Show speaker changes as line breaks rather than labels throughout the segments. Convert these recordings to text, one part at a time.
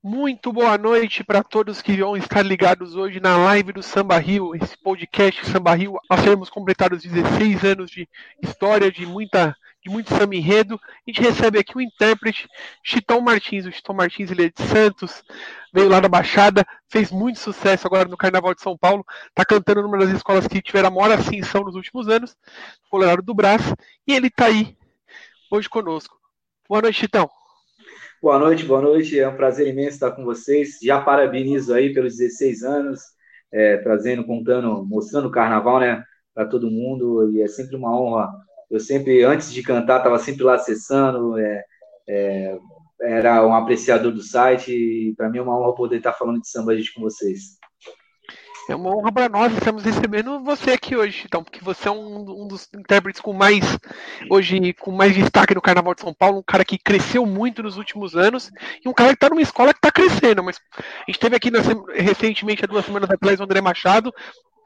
Muito boa noite para todos que vão estar ligados hoje na live do Samba Rio, esse podcast Samba Rio. Nós teremos completado os 16 anos de história, de muita de muito samba enredo. A gente recebe aqui o intérprete Chitão Martins. O Chitão Martins ele é de Santos, veio lá da Baixada, fez muito sucesso agora no Carnaval de São Paulo. Está cantando numa das escolas que tiveram a maior ascensão nos últimos anos, Colorado do Brás. E ele está aí hoje conosco. Boa noite, Chitão.
Boa noite, boa noite. É um prazer imenso estar com vocês. Já parabenizo aí pelos 16 anos, é, trazendo, contando, mostrando o carnaval, né, para todo mundo. E é sempre uma honra. Eu sempre, antes de cantar, estava sempre lá acessando. É, é, era um apreciador do site. E para mim é uma honra poder estar falando de samba com vocês.
É uma honra para nós, estamos recebendo você aqui hoje, então, porque você é um, um, dos intérpretes com mais hoje com mais destaque no Carnaval de São Paulo, um cara que cresceu muito nos últimos anos e um cara que está numa escola que está crescendo. Mas a gente teve aqui recentemente, há duas semanas atrás, o André Machado,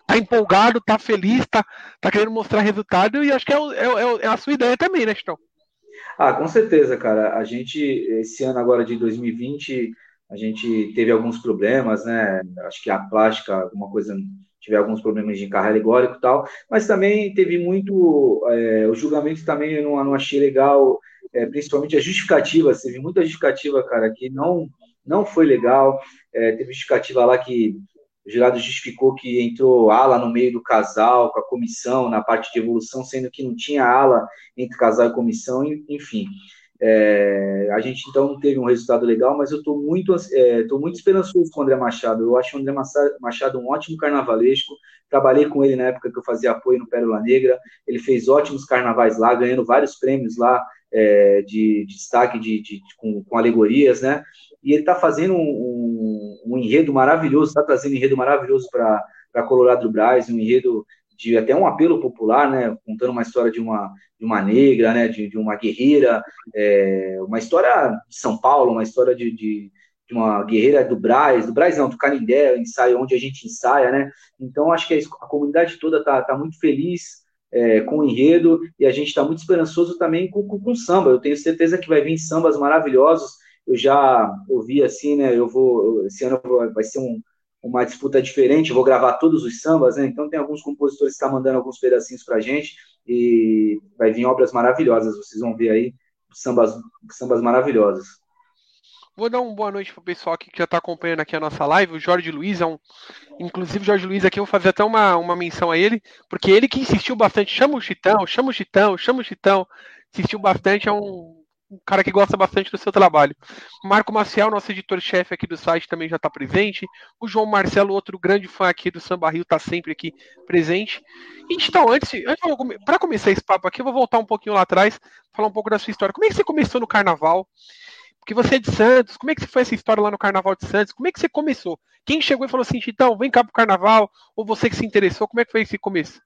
tá empolgado, tá feliz, tá, tá querendo mostrar resultado e acho que é, é, é, é a sua ideia também, né, Chitão?
Ah, com certeza, cara. A gente, esse ano agora de 2020 a gente teve alguns problemas, né? Acho que a plástica, alguma coisa, tive alguns problemas de carro alegórico e tal, mas também teve muito. É, o julgamento também eu não, não achei legal, é, principalmente a justificativa. Teve muita justificativa, cara, que não, não foi legal. É, teve justificativa lá que o jurado justificou que entrou ala no meio do casal, com a comissão, na parte de evolução, sendo que não tinha ala entre casal e comissão, enfim. É, a gente então não teve um resultado legal, mas eu estou muito, é, muito esperançoso com o André Machado. Eu acho o André Machado um ótimo carnavalesco. Trabalhei com ele na época que eu fazia apoio no Pérola Negra. Ele fez ótimos carnavais lá, ganhando vários prêmios lá é, de, de, destaque de, de, com, com, alegorias, né? E ele está fazendo um, um, um, enredo maravilhoso, está trazendo um enredo maravilhoso para Colorado do Braz, um enredo de até um apelo popular, né, contando uma história de uma, de uma negra, né, de, de uma guerreira, é, uma história de São Paulo, uma história de, de, de, uma guerreira do Braz, do Braz não, do Canindé, ensaio onde a gente ensaia, né, então acho que a, a comunidade toda está tá muito feliz é, com o enredo e a gente está muito esperançoso também com, com, com samba, eu tenho certeza que vai vir sambas maravilhosos, eu já ouvi assim, né, eu vou, esse ano vai ser um uma disputa diferente, vou gravar todos os sambas, né? Então tem alguns compositores que estão tá mandando alguns pedacinhos pra gente e vai vir obras maravilhosas, vocês vão ver aí sambas, sambas maravilhosas.
Vou dar uma boa noite pro pessoal aqui que já está acompanhando aqui a nossa live. O Jorge Luiz é um. Inclusive, o Jorge Luiz aqui, eu vou fazer até uma, uma menção a ele, porque ele que insistiu bastante. Chama o Chitão, chama o Chitão, chama o Chitão. Insistiu bastante, é um um cara que gosta bastante do seu trabalho. Marco Maciel, nosso editor-chefe aqui do site, também já está presente. O João Marcelo, outro grande fã aqui do Samba Rio, está sempre aqui presente. Então, antes, antes para começar esse papo aqui, eu vou voltar um pouquinho lá atrás, falar um pouco da sua história. Como é que você começou no carnaval? Porque você é de Santos, como é que foi essa história lá no Carnaval de Santos? Como é que você começou? Quem chegou e falou assim, então, vem cá pro Carnaval? Ou você que se interessou, como é que foi esse começo?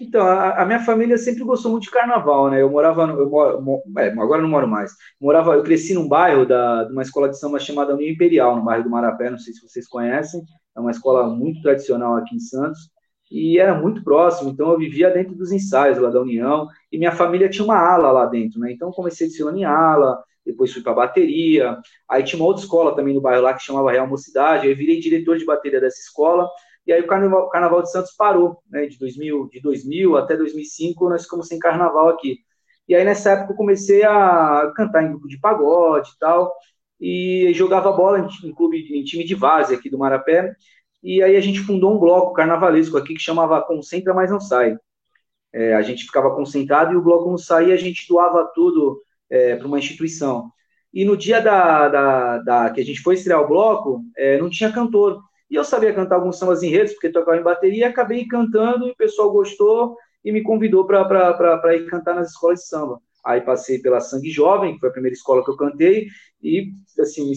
Então, a, a, minha família sempre gostou muito de carnaval, né? Eu morava, no, eu moro, é, agora não moro mais. Morava, eu cresci num bairro da, de uma escola de samba chamada União Imperial, no bairro do Marapé, não sei se vocês conhecem. É uma escola muito tradicional aqui em Santos e era muito próximo, então eu vivia dentro dos ensaios lá da União e minha família tinha uma ala lá dentro, né? Então comecei desfilando em ala, depois fui para bateria. Aí tinha uma outra escola também no bairro lá que chamava Real Mocidade. Aí virei diretor de bateria dessa escola e aí o Carnaval, Carnaval de Santos parou, né? De 2000, de 2000 até 2005 nós ficamos sem carnaval aqui. E aí nessa época eu comecei a cantar em grupo de pagode e tal, e jogava bola em, em clube, em time de várzea aqui do Marapé. E aí a gente fundou um bloco carnavalesco aqui que chamava Concentra Mas Não Sai. É, a gente ficava concentrado e o bloco não saía, a gente doava tudo é, para uma instituição. E no dia da, da, da, que a gente foi estrear o bloco, é, não tinha cantor. E eu sabia cantar alguns sambas enredos, porque tocava em bateria, acabei cantando, e o pessoal gostou e me convidou para ir cantar nas escolas de samba. Aí passei pela Sangue Jovem, que foi a primeira escola que eu cantei, e, assim,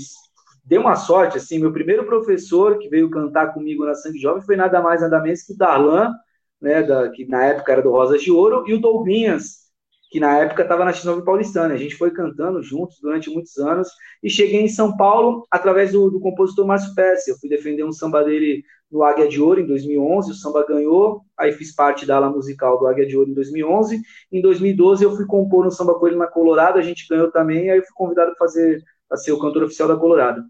deu uma sorte, assim, meu primeiro professor que veio cantar comigo na Sangue Jovem foi nada mais, nada menos que o Darlan, né, da, que na época era do Rosas de Ouro, e o Dolbinhas, que na época estava na X9 Paulistana. A gente foi cantando juntos durante muitos anos e cheguei em São Paulo através do, do compositor Márcio Pesce. Eu fui defender um samba dele no Águia de Ouro em 2011, o samba ganhou, aí fiz parte da ala musical do Águia de Ouro em 2011. Em 2012 eu fui compor um samba com ele na Colorado, a gente ganhou também, aí eu fui convidado para fazer a ser o cantor oficial da Colorado.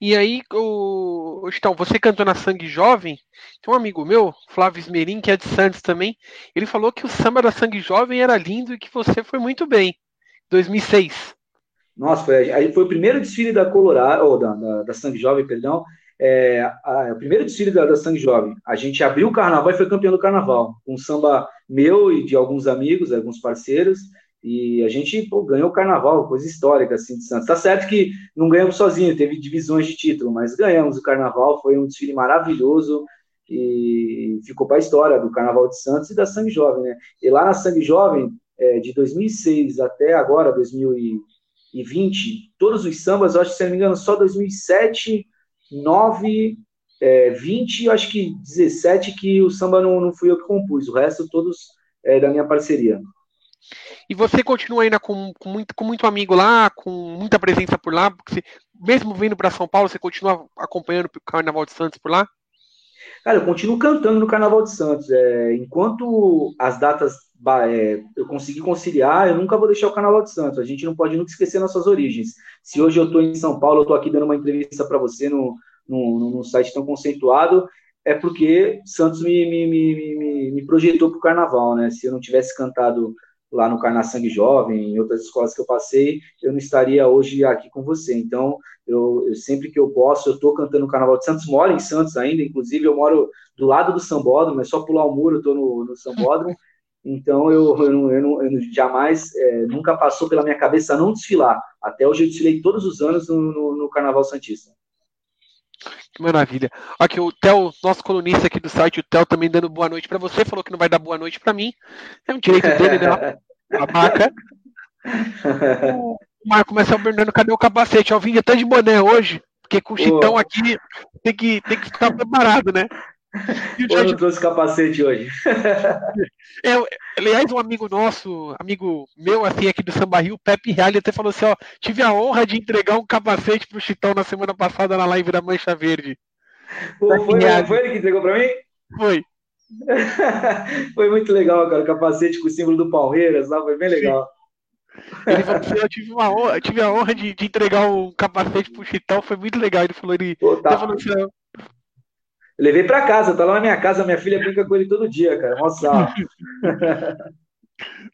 E aí, o, então, você cantou na Sangue Jovem, tem um amigo meu, Flávio Esmerim, que é de Santos também, ele falou que o samba da Sangue Jovem era lindo e que você foi muito bem. 2006.
Nossa, foi, foi o primeiro desfile da Colorado, ou da, da, da Sangue Jovem, perdão, é, a, o primeiro desfile da, da Sangue Jovem. A gente abriu o carnaval e foi campeão do carnaval, um samba meu e de alguns amigos, alguns parceiros, e a gente pô, ganhou o carnaval, coisa histórica assim de Santos. Tá certo que não ganhamos sozinho, teve divisões de título, mas ganhamos o carnaval, foi um desfile maravilhoso e ficou para a história do Carnaval de Santos e da Sangue Jovem, né? E lá na Sangue Jovem, é, de 2006 até agora, 2020, todos os sambas, eu acho que se não me engano, só 2007, 9, é, 20, eu acho que 17 que o samba não, não fui eu que compus, o resto todos é, da minha parceria.
E você continua ainda com, com, muito, com muito amigo lá, com muita presença por lá, porque você, mesmo vindo para São Paulo, você continua acompanhando o Carnaval de Santos por lá?
Cara, eu continuo cantando no Carnaval de Santos. É, enquanto as datas é, eu conseguir conciliar, eu nunca vou deixar o Carnaval de Santos. A gente não pode nunca esquecer nossas origens. Se hoje eu estou em São Paulo, eu estou aqui dando uma entrevista para você no, no, no, site tão conceituado, é porque Santos me, me, me, me, me projetou para o Carnaval, né? Se eu não tivesse cantado lá no Carna Sangue Jovem, em outras escolas que eu passei, eu não estaria hoje aqui com você. Então, eu, eu sempre que eu posso, eu estou cantando o Carnaval de Santos, moro em Santos ainda, inclusive eu moro do lado do Sambódromo, é só pular o muro, eu estou no, no Sambódromo, então eu, eu, eu, eu jamais, é, nunca passou pela minha cabeça não desfilar. Até hoje eu desfilei todos os anos no, no, no Carnaval Santista.
Que maravilha. Aqui o Theo, nosso colunista aqui do site, o Theo também dando boa noite para você, falou que não vai dar boa noite para mim. É um direito dele, né? Babaca. o Marco Marcelo Bernardo, cadê o capacete? Eu vim até de boné hoje, porque com o Chitão aqui tem que, tem que ficar preparado, né?
E o Jorge... Eu não trouxe capacete hoje.
É, aliás, um amigo nosso, amigo meu, assim, aqui do Samba Rio, Pepe Reale, até falou assim: ó, tive a honra de entregar um capacete pro Chitão na semana passada na live da Mancha Verde.
Pô, foi, foi, ele que entregou pra mim?
Foi.
foi muito legal, cara. O capacete com o símbolo do Palmeiras lá, foi bem legal.
Ele falou assim, eu tive, uma honra, tive a honra de, de entregar um capacete pro Chitão, foi muito legal. Ele falou, ele,
Pô, tá. falou assim, eu levei para casa, tá lá na minha casa, minha filha brinca com ele todo dia, cara. Nossa.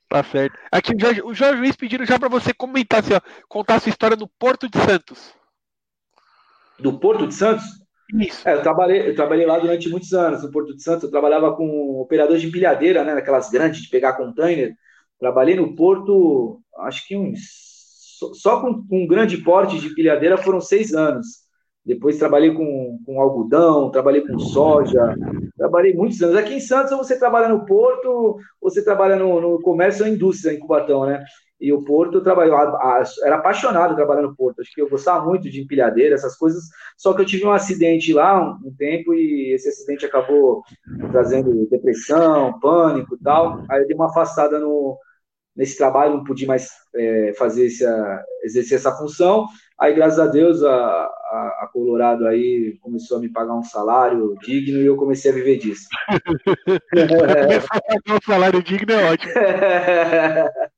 tá certo. Aqui o Jorge, o Jorge Luiz pediram já para você comentar, assim, ó, contar a sua história no Porto de Santos.
Do Porto de Santos?
Isso.
É, eu, trabalhei, eu trabalhei lá durante muitos anos no Porto de Santos. Eu trabalhava com operador de empilhadeira, né? Naquelas grandes de pegar container. Trabalhei no Porto, acho que uns. Só com, com um grande porte de empilhadeira foram seis anos. Depois trabalhei com, com algodão, trabalhei com soja, trabalhei muitos anos. Aqui em Santos, ou você trabalha no porto, ou você trabalha no, no comércio ou indústria, em Cubatão, né? E o Porto, eu trabalhava, era apaixonado trabalhando no Porto. Acho que eu gostava muito de empilhadeira, essas coisas. Só que eu tive um acidente lá um, um tempo e esse acidente acabou trazendo depressão, pânico e tal. Aí eu dei uma afastada no, nesse trabalho, não pude mais é, fazer essa, exercer essa função. Aí, graças a Deus, a, a, a, Colorado aí começou a me pagar um salário digno e eu comecei a viver disso.
Pagar um salário digno é ótimo.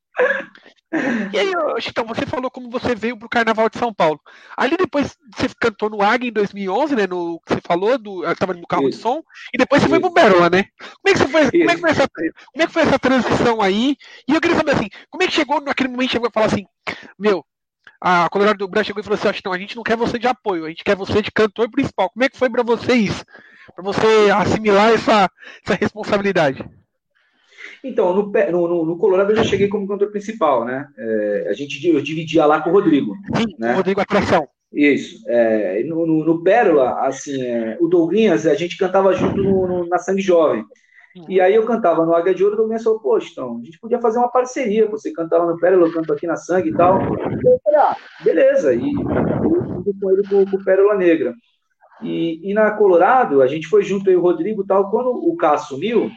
E aí, então, você falou como você veio pro Carnaval de São Paulo. Ali depois você cantou no Águia em 2011, né? No que você falou, do, tava no carro Isso. de som, e depois você Isso. foi pro Beroa, né? Como é, que você foi, como, é que foi essa, como é que foi essa transição aí? E eu queria saber assim, como é que chegou naquele momento chegou a falar assim, meu, a Colorado do Branco chegou e falou assim: não, a gente não quer você de apoio, a gente quer você de cantor principal. Como é que foi para vocês, para você assimilar essa, essa responsabilidade?
Então, no, no, no, Colorado eu já cheguei como cantor principal, né? É, a gente eu dividia lá com o Rodrigo.
Sim,
né?
o Rodrigo Atração.
Isso. É, no, no, no, Pérola, assim, é, o Douglinhas, a gente cantava junto na Sangue Jovem. E aí eu cantava no Águia de Ouro, Douglinhas falou, poxa, então, a gente podia fazer uma parceria, você cantava no Pérola, eu canto aqui na Sangue e tal. E eu falei, ah, beleza. E eu com ele com, o Pérola Negra. E, e, na Colorado, a gente foi junto aí, o Rodrigo tal, quando o K sumiu,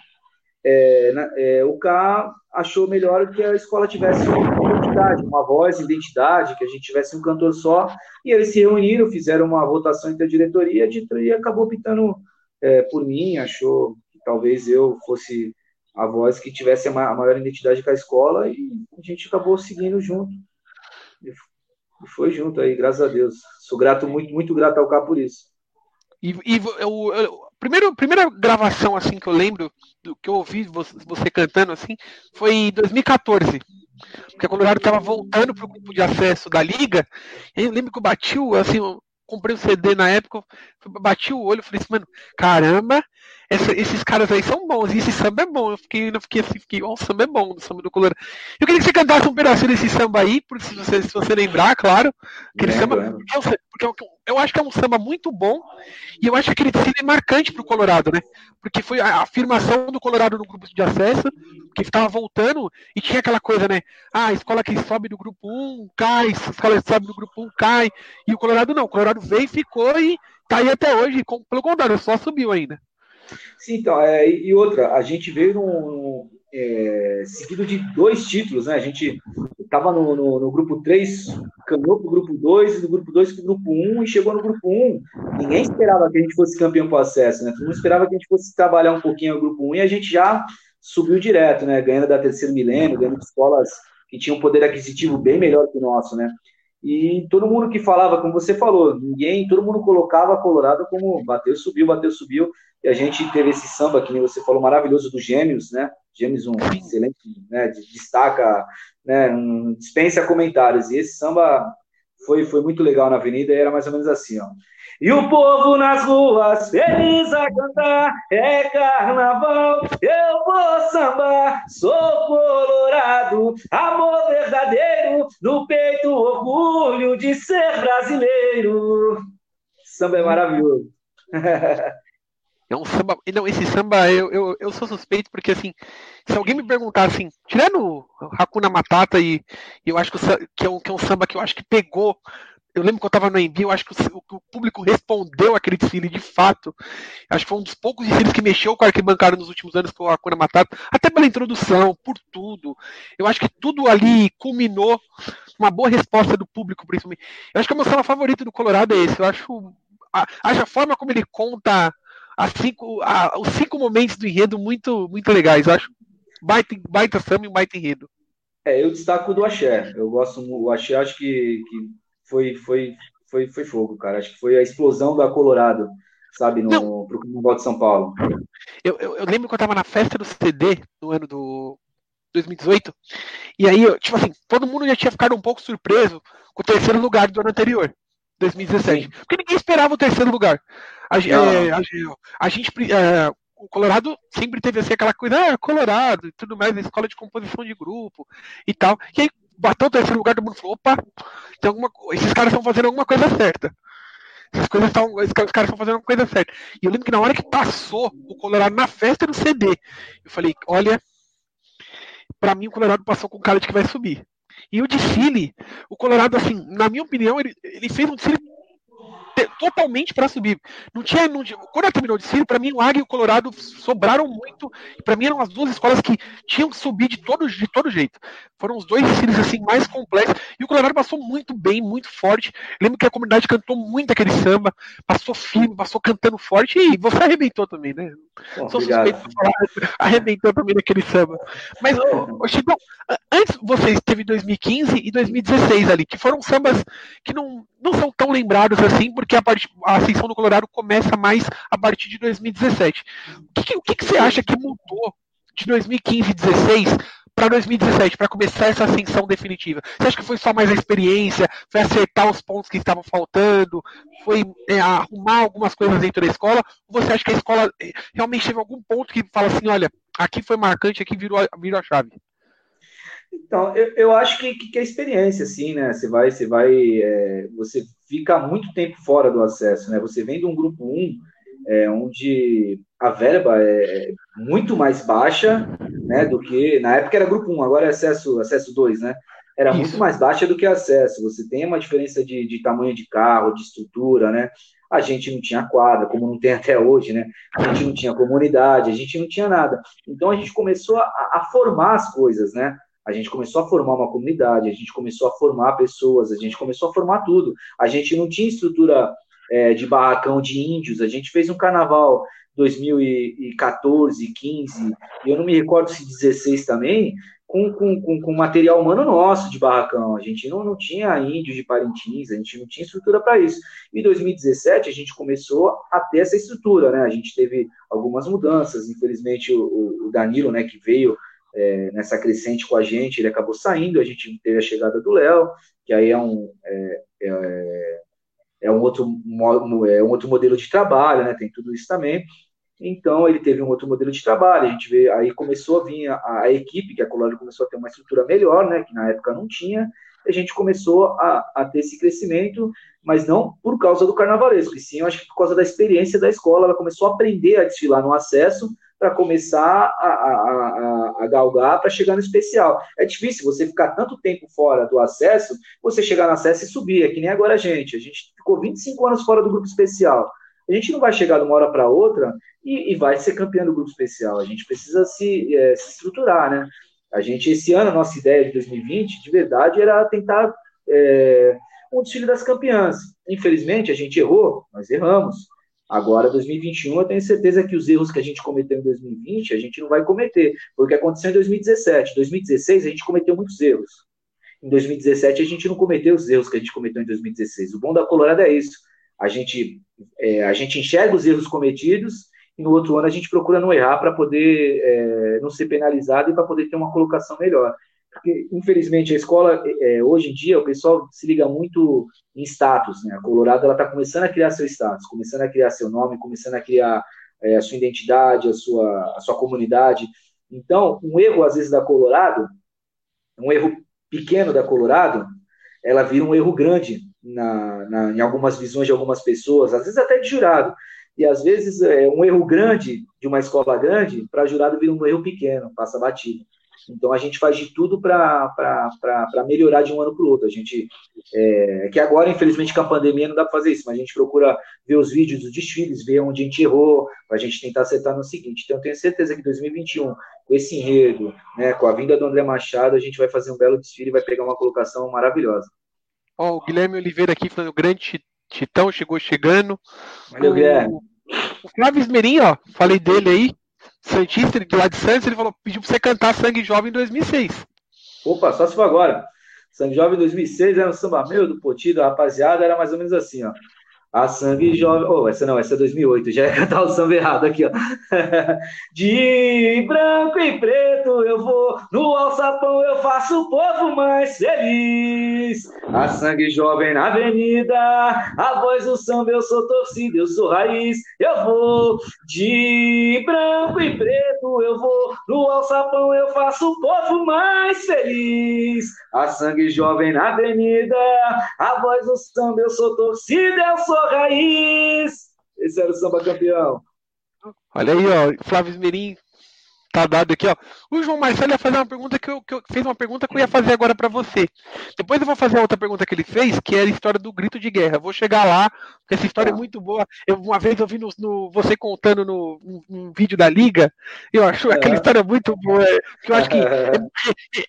é, é, o K achou melhor que a escola tivesse uma identidade, uma voz, identidade, que a gente tivesse um cantor só, e eles se reuniram, fizeram uma votação entre a diretoria, a diretoria acabou optando é, por mim, achou talvez eu fosse a voz que tivesse a maior identidade com a escola, e a gente acabou seguindo junto. foi junto aí, graças a Deus. Sou grato, muito, muito grato ao K por isso.
E, e eu, eu, primeiro, primeira gravação assim que eu lembro do que eu ouvi você, cantando assim foi em 2014 porque a Colorado estava voltando para o grupo de acesso da liga. E eu lembro que eu bati o, assim, eu comprei o um CD na época, bati o olho e falei assim, mano, caramba, essa, esses caras aí são bons, e esse samba é bom. Eu fiquei, eu fiquei assim, fiquei, ó, oh, o samba é bom, o samba do Colorado. Eu queria que você cantasse um pedacinho desse samba aí, por, se, você, se você lembrar, claro. Aquele samba, porque, porque eu, eu, acho que é um samba muito bom, e eu acho que aquele desfile é marcante pro Colorado, né? Porque foi a afirmação do Colorado no grupo de acesso, que estava voltando, e tinha aquela coisa, né? Ah, a escola que sobe do grupo 1 cai, a escola que sobe do grupo 1 cai, e o Colorado não, o Colorado veio ficou, e tá aí até hoje, pelo contrário, só subiu ainda.
Sim, então, é, e outra, a gente veio num, é, seguido de dois títulos, né? A gente estava no, no, no, grupo 3, caminhou para o grupo 2, do grupo 2 para o grupo 1 e chegou no grupo 1. Ninguém esperava que a gente fosse campeão com acesso, né? Todo mundo esperava que a gente fosse trabalhar um pouquinho no grupo 1 e a gente já subiu direto, né? Ganhando da terceiro milênio, ganhando de escolas que tinham um poder aquisitivo bem melhor que o nosso, né? E todo mundo que falava, como você falou, ninguém, todo mundo colocava a Colorado como bateu, subiu, bateu, subiu. E a gente teve esse samba, que você falou, maravilhoso dos Gêmeos, né? Gêmeos, um excelente, né? Destaca, né? Um, dispensa comentários. E esse samba foi, foi muito legal na avenida e era mais ou menos assim, ó. E o povo nas ruas, feliz a cantar, é carnaval, eu vou sambar, sou colorado, amor verdadeiro, no peito orgulho de ser brasileiro. Samba é maravilhoso.
É um samba. Não, esse samba eu, eu, eu sou suspeito porque assim, se alguém me perguntar assim, tirando Hakuna Matata e, eu acho que, que, é um, que é um samba que eu acho que pegou. Eu lembro que eu estava no Envio, eu acho que o, o, público respondeu aquele desfile de fato. Acho que foi um dos poucos desfiles que mexeu com a arquibancada nos últimos anos, foi o Hakuna Matata, até pela introdução, por tudo. Eu acho que tudo ali culminou uma boa resposta do público, principalmente. Eu acho que o meu samba favorito do Colorado é esse. Eu acho a, a forma como ele conta cinco, a, os cinco momentos do enredo muito, muito legais. Eu acho baita, baita samba e baita enredo.
É, eu destaco do Axé. Eu gosto o Axé, acho que, que foi, foi, foi, foi fogo, cara. Acho que foi a explosão da Colorado, sabe, no pro Carnaval de São Paulo.
Eu, eu, eu, lembro que eu tava na festa do CD no ano do 2018, e aí, tipo assim, todo mundo já tinha ficado um pouco surpreso com o terceiro lugar do ano anterior. 2017. Sim. Porque ninguém esperava o terceiro lugar. A, é, a, a gente. É, o Colorado sempre teve assim, aquela coisa, ah, Colorado e tudo mais, escola de composição de grupo e tal. E aí bateu o terceiro lugar, todo mundo falou, opa, tem alguma, esses caras estão fazendo alguma coisa certa. Essas coisas estão, caras estão fazendo alguma coisa certa. E eu lembro que na hora que passou o Colorado na festa do CD, eu falei, olha, para mim o Colorado passou com cara de que vai subir. E o desfile, o Colorado, assim, na minha opinião, ele, ele fez um desfile totalmente para subir. Não tinha, não, quando terminou o desfile, para mim o Águia e o Colorado sobraram muito. E para mim eram as duas escolas que tinham que subir de todo, de todo jeito. Foram os dois desfiles assim mais complexos. E o Colorado passou muito bem, muito forte. Lembro que a comunidade cantou muito aquele samba, passou firme, passou cantando forte. E você arrebentou também, né? Sou suspeito de falar, arrebentou também naquele samba. Mas, ô, Chico, antes vocês teve 2015 e 2016 ali, que foram sambas que não, não são tão lembrados assim, porque a, a ascensão do Colorado começa mais a partir de 2017. O que, o que, que você acha que mudou de 2015 e 2016 para 2017, para começar essa ascensão definitiva? Você acha que foi só mais a experiência, foi acertar os pontos que estavam faltando, foi é, arrumar algumas coisas dentro da escola? Ou você acha que a escola é, realmente teve algum ponto que fala assim, olha, aqui foi marcante, aqui virou, virou a chave?
Então, eu, eu acho que, que, é experiência, assim, né? Você vai, você vai, é, você fica muito tempo fora do acesso, né? Você vem de um grupo 1, é, onde a verba é muito mais baixa, né? Do que, na época era grupo 1, agora é acesso, acesso 2, né? Era Isso. muito mais baixa do que acesso. Você tem uma diferença de, de tamanho de carro, de estrutura, né? A gente não tinha quadra, como não tem até hoje, né? A gente não tinha comunidade, a gente não tinha nada. Então a gente começou a, a formar as coisas, né? A gente começou a formar uma comunidade, a gente começou a formar pessoas, a gente começou a formar tudo. A gente não tinha estrutura é, de barracão de índios, a gente fez um carnaval 2014, 15, e eu não me recordo se 16 também, com, com, com, com, material humano nosso de barracão. A gente não, não tinha índio de Parintins, a gente não tinha estrutura para isso. Em 2017, a gente começou a ter essa estrutura, né? A gente teve algumas mudanças. Infelizmente, o, o Danilo, né, que veio é, nessa crescente com a gente, ele acabou saindo. A gente teve a chegada do Léo, que aí é um. É, é, é um outro, é um outro modelo de trabalho, né? Tem tudo isso também. Então ele teve um outro modelo de trabalho, a gente vê, aí começou a vir a, a equipe, que a Colônia começou a ter uma estrutura melhor, né, que na época não tinha, a gente começou a, a ter esse crescimento, mas não por causa do carnavalesco, e sim, eu acho que por causa da experiência da escola, ela começou a aprender a desfilar no acesso, para começar a, a, a, a galgar para chegar no especial. É difícil você ficar tanto tempo fora do acesso, você chegar no acesso e subir, é que nem agora a gente. A gente ficou 25 anos fora do grupo especial. A gente não vai chegar de uma hora para outra e, e, vai ser campeão do grupo especial. A gente precisa se, é, se estruturar, né? A gente, esse ano, a nossa ideia de 2020, de verdade, era tentar é, um desfile das campeãs. Infelizmente, a gente errou, nós erramos. Agora, 2021, eu tenho certeza que os erros que a gente cometeu em 2020, a gente não vai cometer, porque aconteceu em 2017. Em 2016, a gente cometeu muitos erros. Em 2017, a gente não cometeu os erros que a gente cometeu em 2016. O bom da Colorado é isso. A gente, é, a gente enxerga os erros cometidos e no outro ano a gente procura não errar para poder é, não ser penalizado e para poder ter uma colocação melhor. Porque, infelizmente, a escola, é, hoje em dia, o pessoal se liga muito em status, né? A Colorado, ela está começando a criar seu status, começando a criar seu nome, começando a criar é, a sua identidade, a sua, a sua comunidade. Então, um erro, às vezes, da Colorado, um erro pequeno da Colorado, ela vira um erro grande na, na, em algumas visões de algumas pessoas, às vezes até de jurado. E às vezes é um erro grande de uma escola grande, para jurado vira um erro pequeno, passa batido. Então a gente faz de tudo para melhorar de um ano para o outro. A gente é, que agora, infelizmente, com a pandemia não dá para fazer isso, mas a gente procura ver os vídeos dos desfiles, ver onde a gente errou, para a gente tentar acertar no seguinte. Então eu tenho certeza que 2021, com esse enredo, né, com a vinda do André Machado, a gente vai fazer um belo desfile e vai pegar uma colocação maravilhosa.
Ó, o Guilherme Oliveira aqui falando, grande Titão chegou chegando.
Valeu, Guilherme.
O Flávio Esmerim, ó, falei dele aí, Santista, de lá de Santos, ele falou, pediu pra você cantar Sangue Jovem em 2006.
Opa, só se for agora. Sangue Jovem em 2006 era um samba meu, do Poti, da rapaziada, era mais ou menos assim, ó. A sangue jovem. Oh, essa não, essa é 2008. Já ia cantar o samba errado aqui, ó. De branco e preto eu vou, no alçapão eu faço o povo mais feliz. A sangue jovem na avenida, a voz do samba eu sou torcida, eu sou raiz. Eu vou de branco e preto eu vou, no alçapão eu faço o povo mais feliz. A sangue jovem na avenida, a voz do samba eu sou torcida, eu sou raiz. Esse era o samba campeão.
Olha aí, ó, Flávio Esmerim tá dado aqui, ó. O João Marcelo ia fazer uma pergunta que eu, que eu fez uma pergunta que eu ia fazer agora para você. Depois eu vou fazer a outra pergunta que ele fez, que era a história do grito de guerra. Vou chegar lá, porque essa história é muito boa. Eu uma vez eu vi no, no você contando no, vídeo da liga, eu acho aquela história muito boa, que eu acho que é, é,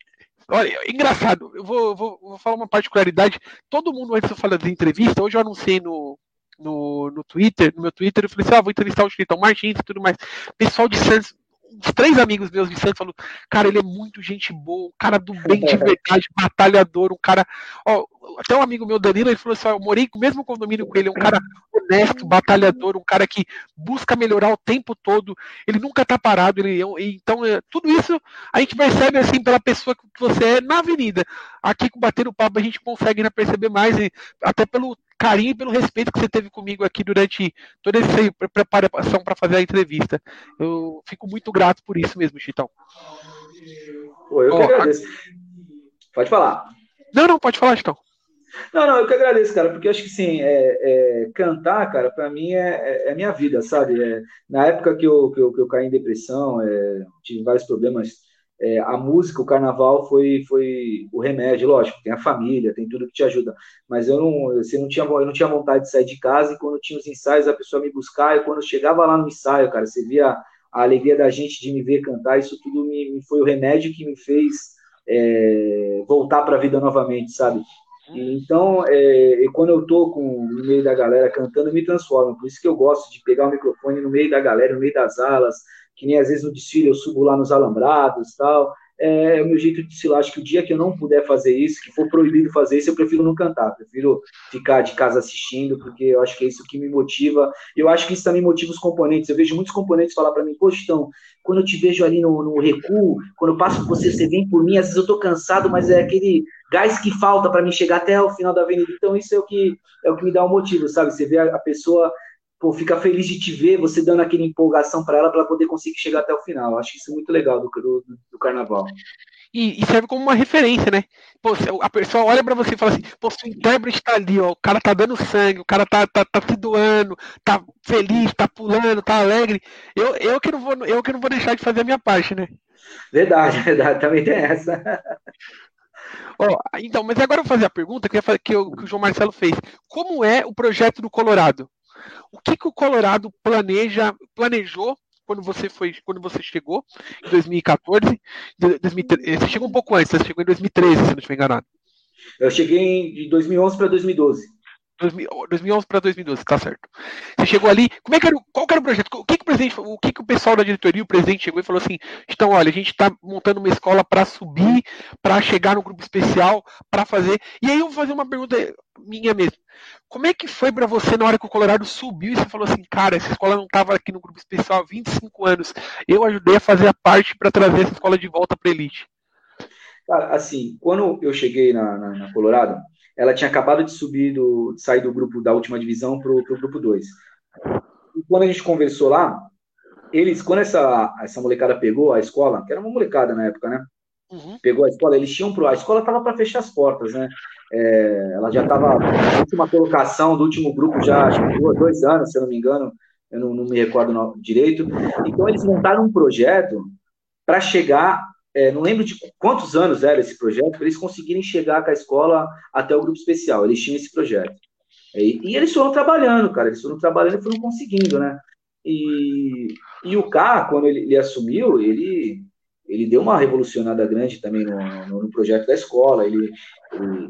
Olha, engraçado, eu vou, vou, vou, falar uma particularidade. Todo mundo, antes de eu falar da entrevista, hoje eu anunciei no, no, no Twitter, no meu Twitter, eu falei assim: ah, vou entrevistar o Chitão Martins e tudo mais. Pessoal de Santos, uns três amigos meus de Santos falaram, cara, ele é muito gente boa, um cara do bem de verdade, batalhador, um cara. Ó, até um amigo meu, Danilo, ele falou assim: ó, eu morei com o mesmo condomínio com ele, é um cara honesto, batalhador, um cara que busca melhorar o tempo todo, ele nunca tá parado, ele, então é, tudo isso a gente percebe assim pela pessoa que você é na avenida. Aqui com bater o papo a gente consegue ainda perceber mais, e até pelo carinho e pelo respeito que você teve comigo aqui durante toda essa preparação para fazer a entrevista. Eu fico muito grato por isso mesmo, Chitão.
Pô, eu oh, que agradeço. A... Pode falar.
Não, não, pode falar, Chitão.
Não, não, eu que agradeço, cara, porque acho que sim, é, é, cantar, cara, para mim é, é, é, minha vida, sabe? É, na época que eu, que eu, que eu caí em depressão, é, tive vários problemas é, a música, o carnaval foi, foi o remédio, lógico, tem a família, tem tudo que te ajuda, mas eu não, você não tinha, eu não tinha vontade de sair de casa e quando tinha os ensaios a pessoa me buscar e quando eu chegava lá no ensaio, cara, você via a alegria da gente de me ver cantar, isso tudo me, me foi o remédio que me fez é, voltar para a vida novamente, sabe? Então, é, quando eu tô com, no meio da galera cantando, eu me transformo. Por isso que eu gosto de pegar o microfone no meio da galera, no meio das alas, que nem às vezes no desfile eu subo lá nos alambrados tal é, é o meu jeito de desfilar. Acho que o dia que eu não puder fazer isso, que for proibido fazer isso, eu prefiro não cantar, prefiro ficar de casa assistindo, porque eu acho que é isso que me motiva. Eu acho que isso também motiva os componentes. Eu vejo muitos componentes falar para mim, poxa, então, quando eu te vejo ali no, no recuo, quando eu passo por você, você vem por mim, às vezes eu tô cansado, mas é aquele gás que falta para mim chegar até o final da avenida. Então, isso é o que é o que me dá um motivo, sabe? Você vê a, a pessoa pô, fica feliz de te ver, você dando aquela empolgação para ela para poder conseguir chegar até o final. Acho isso muito legal do, do, do carnaval.
E, e, serve como uma referência, né? Pô, a pessoa olha para você e fala assim, pô, seu intérprete tá ali, ó, o cara tá dando sangue, o cara tá, tá, tá se doando, tá feliz, tá pulando, tá alegre. Eu, eu, que não vou, eu que não vou deixar de fazer a minha parte, né?
Verdade, verdade, também tem essa.
Ó, então, mas agora eu vou fazer a pergunta que, que, que o João Marcelo fez. Como é o projeto do Colorado? O que, que o Colorado planeja, planejou quando você foi, quando você chegou em 2014? 2013, você chegou um pouco antes, você chegou em 2013, se não estiver enganado.
Eu cheguei de 2011 para 2012.
2011 para 2012, tá certo. Você chegou ali, como é que era, qual era o projeto? O que, que o presidente, o que, que o pessoal da diretoria, o presidente chegou e falou assim: então, olha, a gente está montando uma escola para subir, para chegar no grupo especial, para fazer. E aí eu vou fazer uma pergunta minha mesmo. Como é que foi para você na hora que o Colorado subiu e você falou assim, cara, essa escola não estava aqui no grupo especial há 25 anos. Eu ajudei a fazer a parte para trazer essa escola de volta para elite.
Cara, assim, quando eu cheguei na, na, na Colorado, ela tinha acabado de subir, do, de sair do grupo da última divisão para o grupo 2. E quando a gente conversou lá, eles, quando essa, essa molecada pegou a escola, que era uma molecada na época, né? Uhum. Pegou a escola, eles tinham pro. A escola estava para fechar as portas, né? É, ela já estava na última colocação do último grupo, já acho que dois anos, se eu não me engano, eu não, não me recordo direito. Então, eles montaram um projeto para chegar é, não lembro de quantos anos era esse projeto, para eles conseguirem chegar com a escola até o grupo especial. Eles tinham esse projeto. E, e eles foram trabalhando, cara, eles foram trabalhando e foram conseguindo, né? E, e o K, quando ele, ele, assumiu, ele, ele deu uma revolucionada grande também no, no, no projeto da escola. Ele, ele,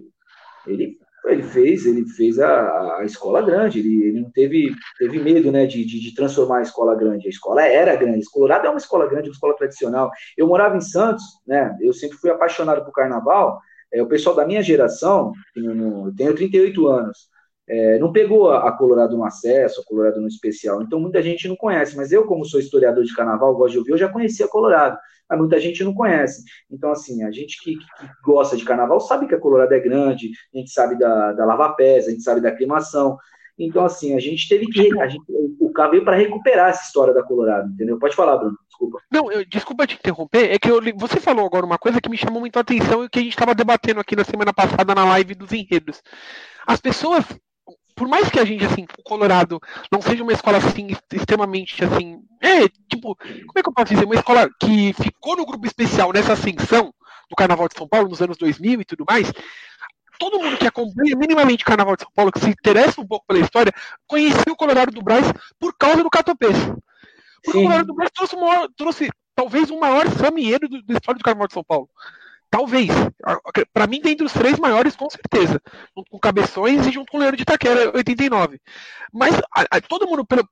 ele ele fez, ele fez a, a escola grande, ele, ele não teve, teve medo né, de, de, de, transformar a escola grande. A escola era grande, Colorado é uma escola grande, uma escola tradicional. Eu morava em Santos, né? Eu sempre fui apaixonado por carnaval. É, o pessoal da minha geração, eu tenho 38 anos, é, não pegou a, Colorado no acesso, a Colorado no especial. Então muita gente não conhece, mas eu, como sou historiador de carnaval, gosto de ouvir, eu já conhecia Colorado mas muita gente não conhece. Então, assim, a gente que, que, gosta de carnaval sabe que a Colorado é grande, a gente sabe da, da lava-pés, a gente sabe da aclimação. Então, assim, a gente teve que. A gente, o K veio para recuperar essa história da Colorado, entendeu? Pode falar, Bruno, desculpa.
Não, eu, desculpa te interromper, é que eu, você falou agora uma coisa que me chamou muito a atenção e que a gente estava debatendo aqui na semana passada na live dos enredos. As pessoas por mais que a gente, assim, o Colorado não seja uma escola, assim, extremamente, assim, é, tipo, como é que eu posso dizer? Uma escola que ficou no grupo especial nessa ascensão do Carnaval de São Paulo nos anos 2000 e tudo mais, todo mundo que acompanha minimamente o Carnaval de São Paulo, que se interessa um pouco pela história, conhecia o Colorado do Braz por causa do Catopês. Porque Sim. o Colorado do Braz trouxe, trouxe talvez o maior samieiro do, da história do Carnaval de São Paulo. Talvez. Para mim, dentre os três maiores, com certeza. Junto com Cabeções e junto com o Leandro de Itaquera, 89. Mas a, a, todo mundo, pelo,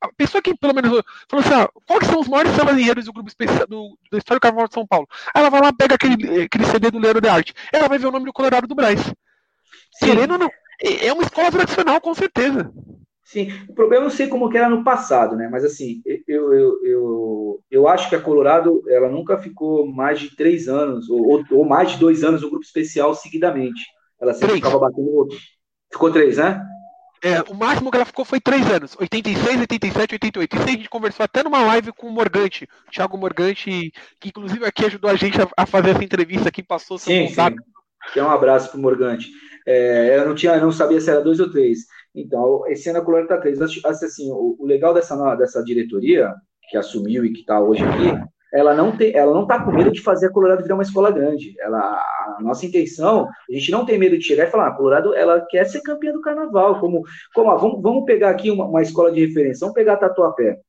a pessoa que pelo menos falou assim: ah, quais são os maiores sambas do grupo especial do, do História do Carnaval de São Paulo? Ela vai lá, pega aquele, aquele CD do Leandro de Arte. Ela vai ver o nome do Colorado do Braz. Sim. Querendo ou não, é, é uma escola tradicional, com certeza.
Sim, o problema eu não sei como que era no passado, né? Mas assim, eu, eu, eu, eu acho que a Colorado ela nunca ficou mais de três anos, ou, ou mais de dois anos no grupo especial seguidamente. Ela sempre três. ficava batendo outro. Ficou três, né?
É, o máximo que ela ficou foi três anos, 86, 87, 88. Isso a gente conversou até numa live com o Morgante, o Thiago Morgante, que inclusive aqui ajudou a gente a, a fazer essa entrevista aqui, passou seu
sim, contato. Sim. Que é um abraço pro Morgante. É, eu não tinha, não sabia se era dois ou três. Então, esse ano a Colônia está três. Assim, o, o, legal dessa, dessa diretoria, que assumiu e que está hoje aqui, ela não tem, ela não está com medo de fazer a Colorado virar uma escola grande. Ela, a nossa intenção, a gente não tem medo de chegar e falar, a Colorado, ela quer ser campeã do carnaval. Como, como ah, vamos, vamos pegar aqui uma, uma escola de referência, vamos pegar a Tatuapé.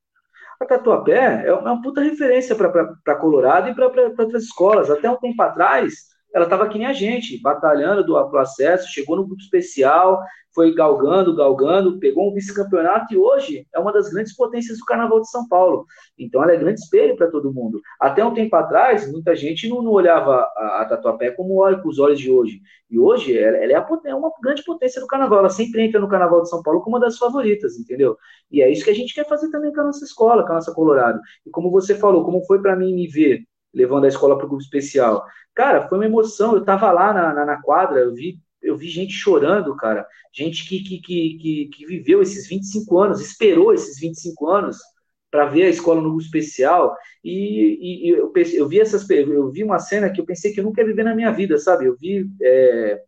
A Tatuapé é uma puta referência para Colorado e para outras escolas. Até um tempo atrás, ela estava que nem a gente, batalhando do, do acesso, chegou no grupo especial, foi galgando, galgando, pegou um vice-campeonato e hoje é uma das grandes potências do Carnaval de São Paulo. Então ela é grande espelho para todo mundo. Até um tempo atrás, muita gente não, não olhava a, a, Tatuapé como olha com os olhos de hoje. E hoje ela, ela é, a, é, uma grande potência do Carnaval. Ela sempre entra no Carnaval de São Paulo como uma das favoritas, entendeu? E é isso que a gente quer fazer também com a nossa escola, com a nossa Colorado. E como você falou, como foi para mim me ver levando a escola para o grupo especial. Cara, foi uma emoção. Eu estava lá na, na, na quadra, eu vi eu vi gente chorando, cara. Gente que, que, que, que, viveu esses 25 anos, esperou esses 25 anos para ver a escola no grupo especial. E, e, eu, pensei, eu vi essas eu vi uma cena que eu pensei que eu nunca ia viver na minha vida, sabe? Eu vi. É,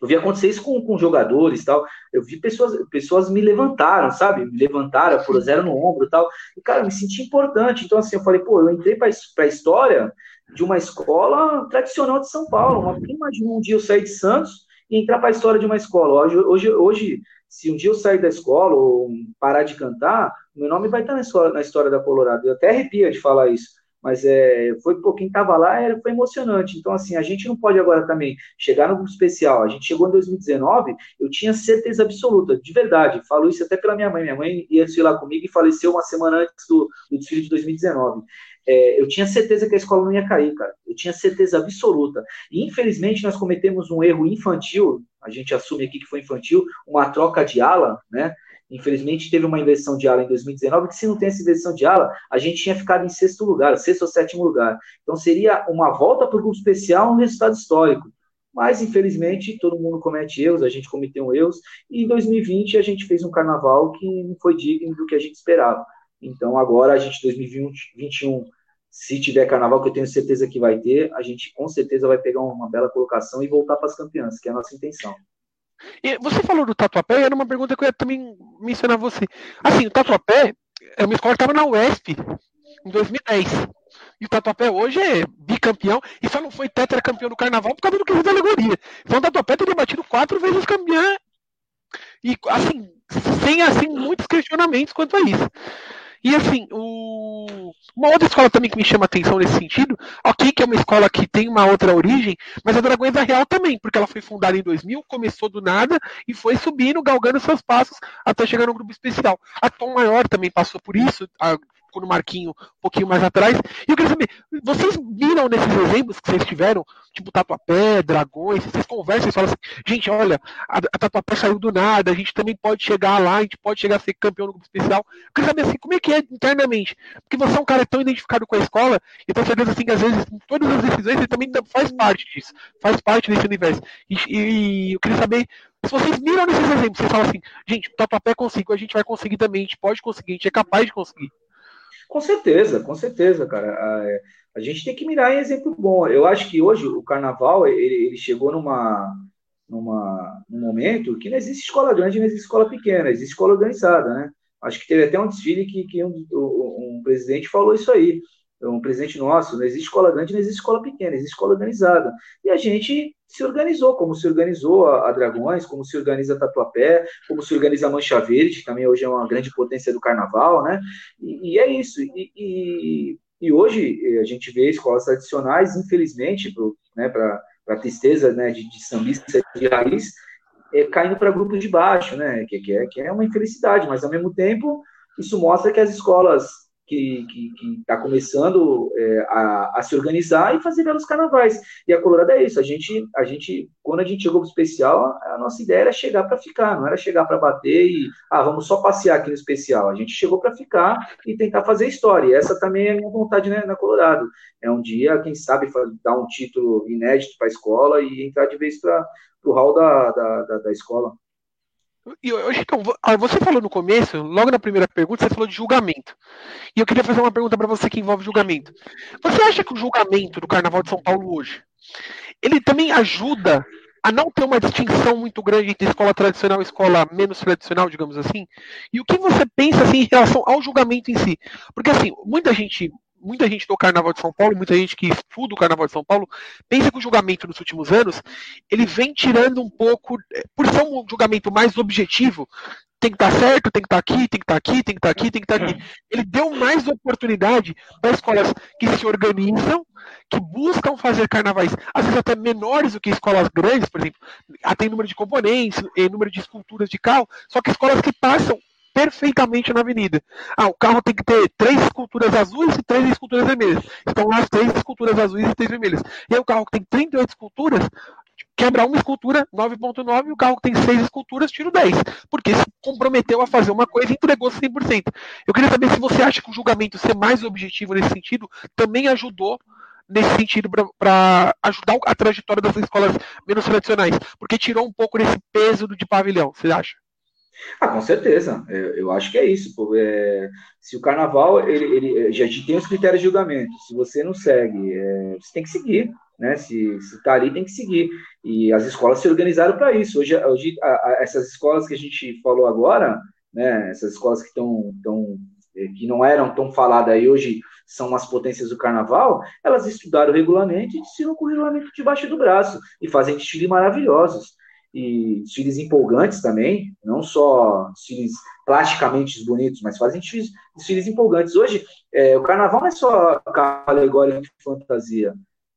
eu vi acontecer isso com, com jogadores tal. Eu vi pessoas, pessoas me levantaram, sabe? Me levantaram, puseram no ombro tal. E, cara, eu me senti importante. Então, assim, eu falei, pô, eu entrei para a história de uma escola tradicional de São Paulo. Quem imagina um dia eu sair de Santos e entrar para a história de uma escola? Hoje, hoje, hoje, se um dia eu sair da escola ou parar de cantar, meu nome vai estar na história, na história da Colorado. Eu até arrepia de falar isso. Mas é, foi por quem estava lá era, foi emocionante. Então, assim, a gente não pode agora também chegar no grupo especial. A gente chegou em 2019, eu tinha certeza absoluta, de verdade. Falo isso até pela minha mãe. Minha mãe ia desfilar comigo e faleceu uma semana antes do, do desfile de 2019 é, eu tinha certeza que a escola não ia cair, cara. Eu tinha certeza absoluta. E infelizmente nós cometemos um erro infantil, a gente assume aqui que foi infantil, uma troca de ala, né? Infelizmente teve uma inversão de ala em 2019, que se não tem essa inversão de ala, a gente tinha ficado em sexto lugar, sexto ou sétimo lugar. Então seria uma volta para o grupo especial, um resultado histórico. Mas, infelizmente, todo mundo comete erros, a gente cometeu erros, e em 2020 a gente fez um carnaval que não foi digno do que a gente esperava. Então, agora a gente, 2021, se tiver carnaval, que eu tenho certeza que vai ter, a gente com certeza vai pegar uma bela colocação e voltar para as campeãs, que é a nossa intenção.
E você falou do Tatuapé, era uma pergunta que eu ia também mencionar você. Assim, o Tatuapé é uma escola estava na UESP em 2010. E o Tatuapé hoje é bicampeão e só não foi tetracampeão do carnaval por causa do que da alegoria. Então o Tatuapé teria batido quatro vezes campeão. E assim, sem assim muitos questionamentos quanto a isso. E assim, o... uma outra escola também que me chama atenção nesse sentido, ok, que é uma escola que tem uma outra origem, mas a Dragões da Real também, porque ela foi fundada em 2000, começou do nada e foi subindo, galgando seus passos até chegar no grupo especial. A Tom Maior também passou por isso, a no Marquinho um pouquinho mais atrás. E eu queria saber, vocês viram nesses exemplos que vocês tiveram, tipo Tatuapé, Dragões, vocês conversam e falam assim, gente, olha, a, a Tatuapé saiu do nada, a gente também pode chegar lá, a gente pode chegar a ser campeão no grupo especial. Eu queria saber assim, como é que é internamente? Porque você é um cara tão identificado com a escola, e tenho certeza assim que às vezes, todas as decisões, ele também faz parte disso, faz parte desse universo. E, e eu queria saber se vocês miram nesses exemplos, vocês falam assim, gente, o Tatuapé conseguiu, a gente vai conseguir também, a gente pode conseguir, a gente é capaz de conseguir.
Com certeza, com certeza, cara. A, é, a, gente tem que mirar em exemplo bom. Eu acho que hoje o carnaval ele, ele chegou numa, numa, num momento que não existe escola grande, não existe escola pequena, existe escola organizada, né? Acho que teve até um desfile que, que um, um presidente falou isso aí um presidente nosso, não existe escola grande, não existe escola pequena, existe escola organizada. E a gente se organizou, como se organizou a, a Dragões, como se organiza a Tatuapé, como se organiza a Mancha Verde, que também hoje é uma grande potência do carnaval, né? E, e é isso. E, e, e, hoje eh, a gente vê escolas tradicionais, infelizmente, para né, a tristeza né, de, de sambista de raiz, é, caindo para grupos de baixo, né? Que, que, é, que é uma infelicidade, mas ao mesmo tempo isso mostra que as escolas que está começando é, a, a, se organizar e fazer belos carnavais. E a Colorado é isso. A gente, a gente, quando a gente chegou para o especial, a nossa ideia era chegar para ficar, não era chegar para bater e ah, vamos só passear aqui no especial. A gente chegou para ficar e tentar fazer história. E essa também é a minha vontade né, na Colorado. É um dia, quem sabe, dar um título inédito para a escola e entrar de vez para o hall da, da, da, da escola.
Então, ah, você falou no começo, logo na primeira pergunta, você falou de julgamento. E eu queria fazer uma pergunta para você que envolve julgamento. Você acha que o julgamento do Carnaval de São Paulo hoje, ele também ajuda a não ter uma distinção muito grande entre escola tradicional e escola menos tradicional, digamos assim? E o que você pensa assim, em relação ao julgamento em si? Porque assim, muita gente muita gente do Carnaval de São Paulo, muita gente que estuda o Carnaval de São Paulo, pensa que o julgamento nos últimos anos, ele vem tirando um pouco, por ser um julgamento mais objetivo, tem que estar tá certo, tem que estar tá aqui, tem que estar tá aqui, tem que estar aqui, tem que estar aqui. Ele deu mais oportunidade para escolas que se organizam, que buscam fazer carnavais, às vezes até menores do que escolas grandes, por exemplo, tem número de componentes, número de esculturas de carro, só que escolas que passam perfeitamente na avenida. Ah, o carro tem que ter três esculturas azuis e três esculturas vermelhas. Estão lá as três esculturas azuis e três vermelhas. E aí o carro que tem 38 esculturas, quebra uma escultura, 9.9, e o carro que tem seis esculturas, tira 10. Porque se comprometeu a fazer uma coisa e entregou 100%. Eu queria saber se você acha que o julgamento ser mais objetivo nesse sentido também ajudou nesse sentido para ajudar a trajetória das escolas menos tradicionais, porque tirou um pouco desse peso de pavilhão, você acha?
Ah, com certeza. Eu, eu acho que é isso. Pô. É, se o carnaval ele, ele já tem os critérios de julgamento, se você não segue, é, você tem que seguir. Né? Se está ali, tem que seguir. E as escolas se organizaram para isso. Hoje, hoje a, a, essas escolas que a gente falou agora, né? essas escolas que estão tão, é, que não eram tão faladas aí hoje são as potências do carnaval, elas estudaram o regulamento e desfilam com o regulamento debaixo do braço e fazem desfiles maravilhosos e desfiles empolgantes também, não só desfiles plasticamente bonitos, mas fazem desfiles, desfiles empolgantes. Hoje, é, o carnaval não é só carro alegórico de fantasia.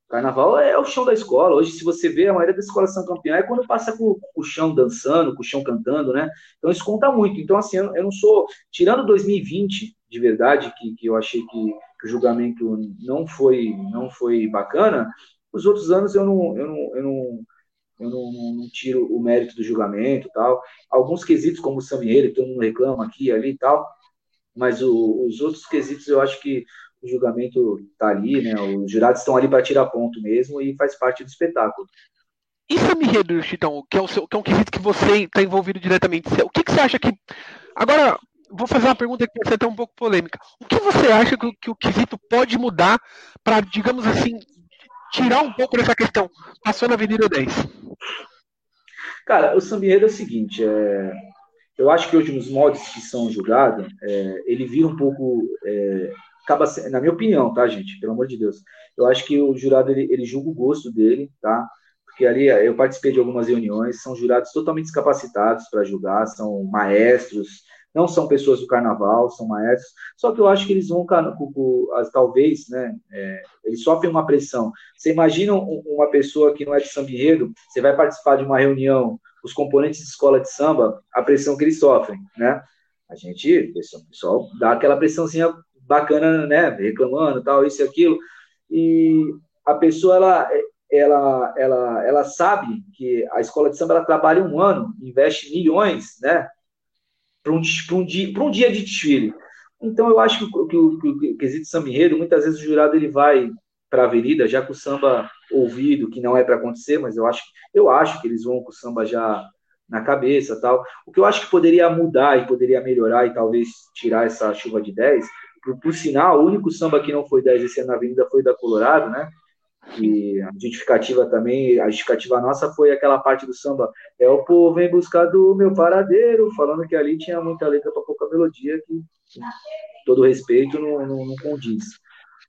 O carnaval é o chão da escola. Hoje, se você vê, a maioria das escolas são campeãs é quando passa com, com, o chão dançando, com o chão cantando, né? Então, isso conta muito. Então, assim, eu, eu não sou... Tirando 2020, de verdade, que, que eu achei que, que o julgamento não foi, não foi bacana, os outros anos eu não, eu não, eu não eu não, não, não, tiro o mérito do julgamento tal. Alguns quesitos, como o Samieiro, todo mundo reclama aqui ali e tal, mas o, os outros quesitos eu acho que o julgamento está ali, né? Os jurados estão ali para tirar ponto mesmo e faz parte do espetáculo.
E Samieiro, Chitão, que é, o seu, que é um quesito que você está envolvido diretamente, o que, que você acha que. Agora, vou fazer uma pergunta que vai ser até um pouco polêmica. O que você acha que, que o quesito pode mudar para, digamos assim, tirar um pouco dessa questão. Passou na Avenida 10.
Cara, o Sambieiro é o seguinte, é, eu acho que hoje nos modos que são julgados, é, ele vira um pouco, é, acaba, na minha opinião, tá, gente, pelo amor de Deus, eu acho que o jurado, ele, ele julga o gosto dele, tá, porque ali eu participei de algumas reuniões, são jurados totalmente descapacitados para julgar, são maestros, não são pessoas do carnaval, são maestros, só que eu acho que eles vão, talvez, né, é, eles sofrem uma pressão. Você imagina uma pessoa que não é de samba enredo, você vai participar de uma reunião, os componentes de escola de samba, a pressão que eles sofrem, né? A gente, o pessoal dá aquela pressãozinha bacana, né, reclamando, tal, isso e aquilo, e a pessoa, ela, ela, ela, ela sabe que a escola de samba ela trabalha um ano, investe milhões, né, para um, um, dia, um dia de desfile. Então, eu acho que, que, o quesito samba enredo, muitas vezes o jurado ele vai para a avenida já com o samba ouvido, que não é para acontecer, mas eu acho, eu acho que eles vão com o samba já na cabeça tal. O que eu acho que poderia mudar e poderia melhorar e talvez tirar essa chuva de 10, por, por sinal, o único samba que não foi 10 esse ano na avenida foi da Colorado, né? E a justificativa também, a justificativa nossa foi aquela parte do samba. É o povo vem buscar do meu paradeiro, falando que ali tinha muita letra para pouca melodia, que todo respeito não, não, não condiz.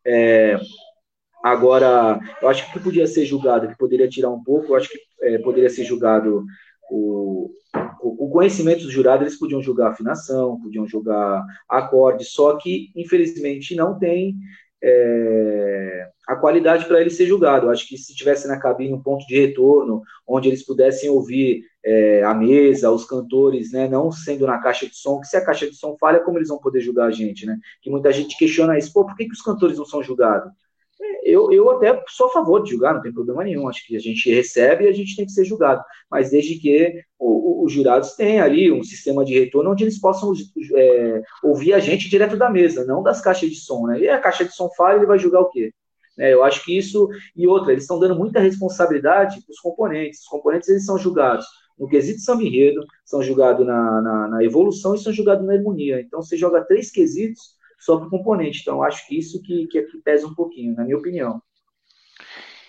É, agora, eu acho que podia ser julgado, que poderia tirar um pouco, eu acho que é, poderia ser julgado o, o, o, conhecimento dos jurados, eles podiam julgar afinação, podiam julgar acorde, só que, infelizmente, não tem é, a qualidade para ele ser julgado. Eu acho que se tivesse na cabine um ponto de retorno, onde eles pudessem ouvir é, a mesa, os cantores, né, não sendo na caixa de som, que se a caixa de som falha, como eles vão poder julgar a gente, né? Que muita gente questiona isso, pô, por que, que os cantores não são julgados? eu, eu até sou a favor de julgar, não tem problema nenhum. Acho que a gente recebe e a gente tem que ser julgado. Mas desde que os jurados tenham ali um sistema de retorno onde eles possam é, ouvir a gente direto da mesa, não das caixas de som. Né? E a caixa de som falha, ele vai julgar o quê? É, eu acho que isso. E outra, eles estão dando muita responsabilidade para os componentes. Os componentes eles são julgados no quesito samba enredo, são julgados na, na, na evolução e são julgados na harmonia. Então você joga três quesitos sobre o componente. Então, acho que isso que, que, que pesa um pouquinho, na minha opinião.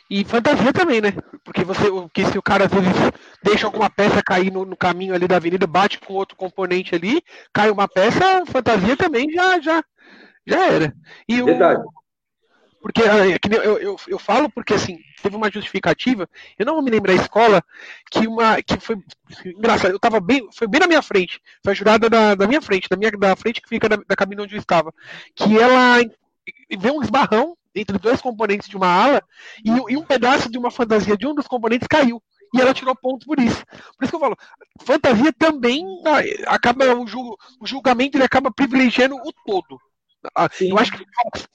E fantasia também, né? Porque você, que se o cara às vezes deixa alguma peça cair no, no, caminho ali da avenida, bate com outro componente ali, cai uma peça, fantasia também já já já era. E
Verdade.
Porque é, é eu, eu, eu falo porque assim, teve uma justificativa, eu não vou me lembrar a escola, que uma. que foi. Engraçado, eu tava bem. Foi bem na minha frente. Foi a jurada da, da minha frente, da minha da frente que fica da, da cabine onde eu estava. Que ela vê um esbarrão entre dois componentes de uma ala e, e, um pedaço de uma fantasia de um dos componentes caiu. E ela tirou ponto por isso. Por isso que eu falo, fantasia também ah, acaba o, o julgamento ele acaba privilegiando o todo. Ah, Sim. Eu acho que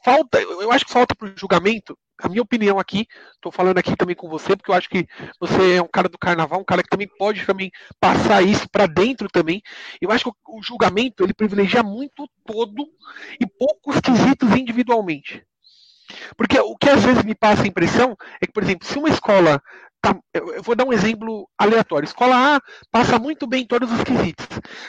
falta, eu acho que falta para o julgamento, a minha opinião aqui, estou falando aqui também com você, porque eu acho que você é um cara do carnaval, um cara que também pode também passar isso para dentro também. Eu acho que o julgamento ele privilegia muito o todo e poucos quesitos individualmente. Porque o que às vezes me passa a impressão é que, por exemplo, se uma escola eu vou dar um exemplo aleatório. Escola A passa muito bem em todos os quesitos.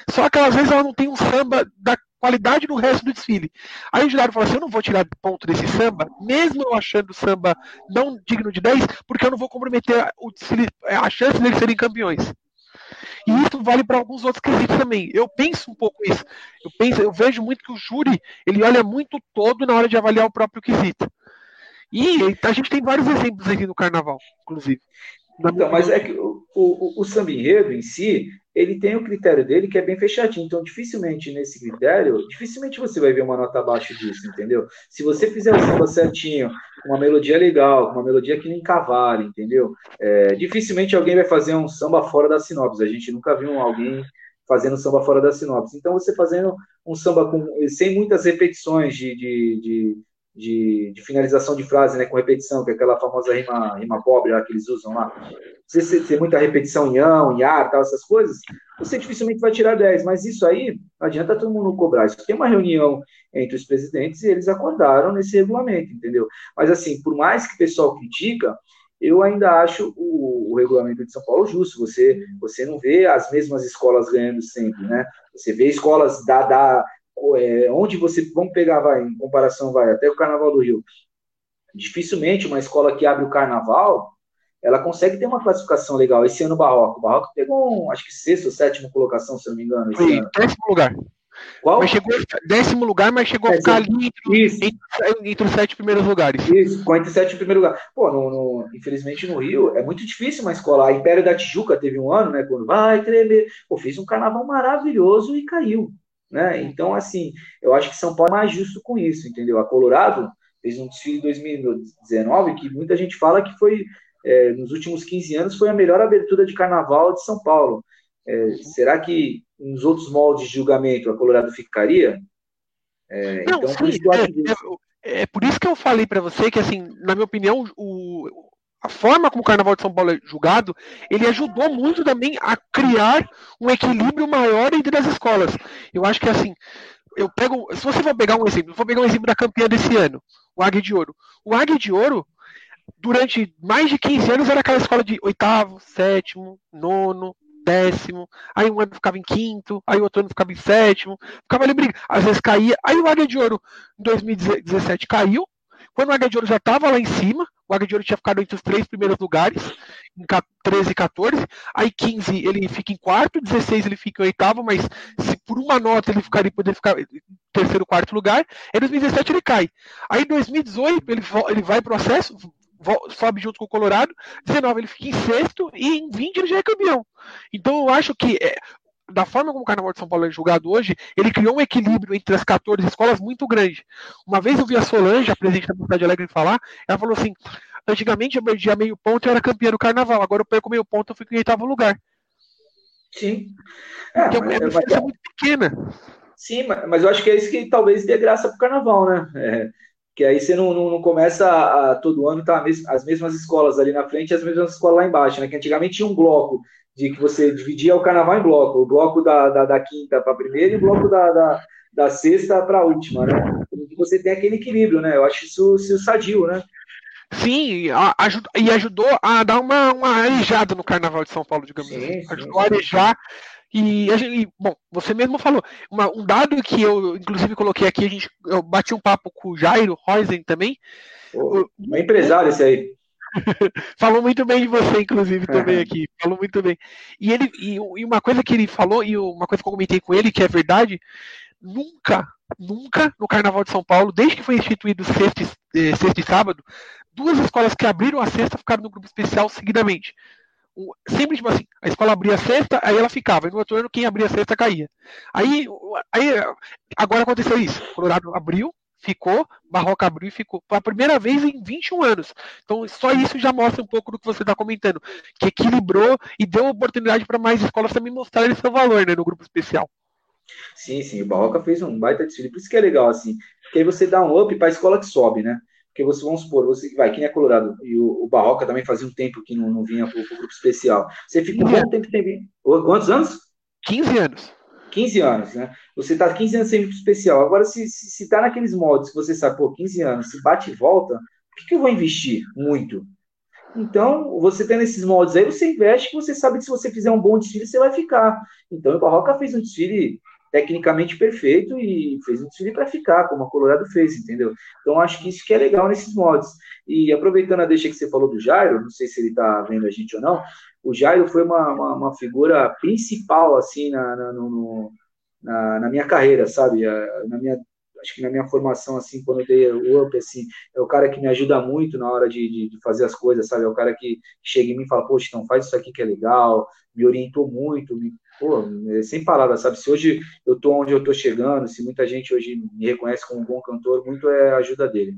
Só que às vezes ela não tem um samba da qualidade do resto do desfile. Aí o jurado fala assim: eu não vou tirar ponto desse samba, mesmo eu achando o samba não digno de 10, porque eu não vou comprometer o desfile, a chance deles serem campeões. E isso vale para alguns outros quesitos também. Eu penso um pouco isso. Eu penso, eu vejo muito que o júri ele olha muito todo na hora de avaliar o próprio quesito. E a gente tem vários exemplos aqui no carnaval, inclusive.
Então, mas é que o, o, o samba enredo em si, ele tem o critério dele que é bem fechadinho. Então, dificilmente nesse critério, dificilmente você vai ver uma nota abaixo disso, entendeu? Se você fizer o samba certinho, uma melodia legal, uma melodia que nem cavalo, entendeu? É, dificilmente alguém vai fazer um samba fora da sinopse. A gente nunca viu alguém fazendo samba fora da sinopse. Então, você fazendo um samba com, sem muitas repetições de, de, de de, de, finalização de frase, né, com repetição, que é aquela famosa rima, rima pobre lá que eles usam lá. Se você tem muita repetição em ão, em ar, tal, essas coisas, você dificilmente vai tirar 10, mas isso aí não adianta todo mundo cobrar. Isso tem uma reunião entre os presidentes e eles acordaram nesse regulamento, entendeu? Mas assim, por mais que o pessoal critica, eu ainda acho o, o, regulamento de São Paulo justo. Você, você não vê as mesmas escolas ganhando sempre, né? Você vê escolas da, da, é, onde você, vamos pegar, vai, em comparação, vai, até o Carnaval do Rio, dificilmente uma escola que abre o Carnaval, ela consegue ter uma classificação legal. Esse ano o Barroco, o Barroco pegou, um, acho que sexta ou sétima colocação, se eu não me engano.
Esse ano. décimo lugar. Qual? Mas chegou décimo lugar, mas chegou é, a ficar ali entre, entre, entre, os sete primeiros lugares.
Isso, com entre os sete primeiros lugares. Pô, no, no, infelizmente no Rio é muito difícil uma escola. A Império da Tijuca teve um ano, né? Quando vai tremer. Pô, fez um carnaval maravilhoso e caiu. Né? Então, assim, eu acho que São Paulo é mais justo com isso, entendeu? A Colorado fez um desfile em 2019 que muita gente fala que foi, é, nos últimos 15 anos, foi a melhor abertura de carnaval de São Paulo. É, será que nos outros moldes de julgamento a Colorado ficaria?
É, Não, então, por isso é, é, é, por isso que eu falei para você que, assim, na minha opinião, o, a forma como o Carnaval de São Paulo é julgado, ele ajudou muito também a criar um equilíbrio maior entre as escolas. Eu acho que assim, eu pego, se você for pegar um exemplo, vou pegar um exemplo da campeã desse ano, o Águia de Ouro. O Águia de Ouro, durante mais de 15 anos, era aquela escola de oitavo, sétimo, nono, décimo, aí um ano ficava em quinto, aí outro ano ficava em sétimo, ficava ali brigando, às vezes caía, aí o Águia de Ouro em 2017 caiu, quando o Águia de Ouro já estava lá em cima, o Ouro tinha ficado entre os três primeiros lugares, em 13 e 14. Aí 15 ele fica em quarto, 16 ele fica em oitavo, mas se por uma nota ele ficaria, poderia ficar em terceiro, quarto lugar. Em 2017 ele cai. Aí em 2018 ele, ele vai pro acesso, sobe junto com o Colorado, 19 ele fica em sexto e em 20 ele já é campeão. Então eu acho que é, da forma como o Carnaval de São Paulo é julgado hoje, ele criou um equilíbrio entre as 14 escolas muito grande. Uma vez eu vi a Solange, a presidente da Cidade Alegre, falar, ela falou assim: antigamente eu perdia meio ponto e era campeã do Carnaval, agora eu perco meio ponto e fico em oitavo lugar.
Sim.
É, é uma diferença é muito pequena.
Sim, mas eu acho que é isso que talvez dê graça pro Carnaval, né? É, que aí você não, não, não começa a, a, todo ano tá as mesmas escolas ali na frente e as mesmas escolas lá embaixo, né? Que antigamente tinha um bloco de que você dividia o carnaval em bloco, o bloco da, da, da quinta para a primeira e o bloco da, da, da sexta para a última, né? E você tem aquele equilíbrio, né? Eu acho isso, isso sadio, né?
Sim, ajud e ajudou a dar uma, uma arejada no Carnaval de São Paulo, digamos sim, assim. Ajudou sim. a arejar. E, e, bom, você mesmo falou, uma, um dado que eu, inclusive, coloquei aqui, a gente, eu bati um papo com o Jairo Rosen também.
Oh, um empresário esse aí.
falou muito bem de você, inclusive, também uhum. aqui. Falou muito bem. E ele e, e, uma coisa que ele falou, e uma coisa que eu comentei com ele, que é verdade, nunca, nunca no Carnaval de São Paulo, desde que foi instituído sexta, eh, sexta e sábado, duas escolas que abriram a sexta ficaram no grupo especial seguidamente. Sempre, tipo assim, a escola abria a sexta, aí ela ficava, e no outro ano quem abria a sexta caía. Aí, aí agora aconteceu isso. O Colorado abriu, ficou, Barroca abriu e ficou. Foi a primeira vez em 21 anos. Então, só isso já mostra um pouco do que você está comentando, que equilibrou e deu oportunidade para mais escolas também mostrarem seu valor né, no grupo especial.
Sim, sim, o Barroca fez um baita desfile, por isso que é legal, assim, porque aí você dá um up para a escola que sobe, né? Porque você, vamos supor, você vai, quem é Colorado, e o, o Barroca também fazia um tempo que não, não vinha para o grupo especial. Você fica um tempo sem vir. Quantos anos?
15 anos.
15 anos, né? Você está 15 anos sem especial. Agora, se, se, se tá naqueles modos que você sabe, pô, 15 anos, se bate e volta, por que, que eu vou investir muito? Então, você tendo esses moldes aí, você investe, que você sabe que se você fizer um bom desfile, você vai ficar. Então, o Barroca fez um desfile tecnicamente perfeito e fez um desfile para ficar, como a Colorado fez, entendeu? Então, acho que isso que é legal nesses modos. E aproveitando a deixa que você falou do Jairo, não sei se ele está vendo a gente ou não, o Jairo foi uma, uma, uma figura principal, assim, na, na, no, na, na, minha carreira, sabe? Na minha, acho que na minha formação, assim, quando eu dei o up, assim, é o cara que me ajuda muito na hora de, de, de fazer as coisas, sabe? É o cara que chega em mim e fala, poxa, então faz isso aqui que é legal, me orientou muito, me, pô, é sem palavras, sabe? Se hoje eu tô onde eu tô chegando, se muita gente hoje me reconhece como um bom cantor, muito é a ajuda dele.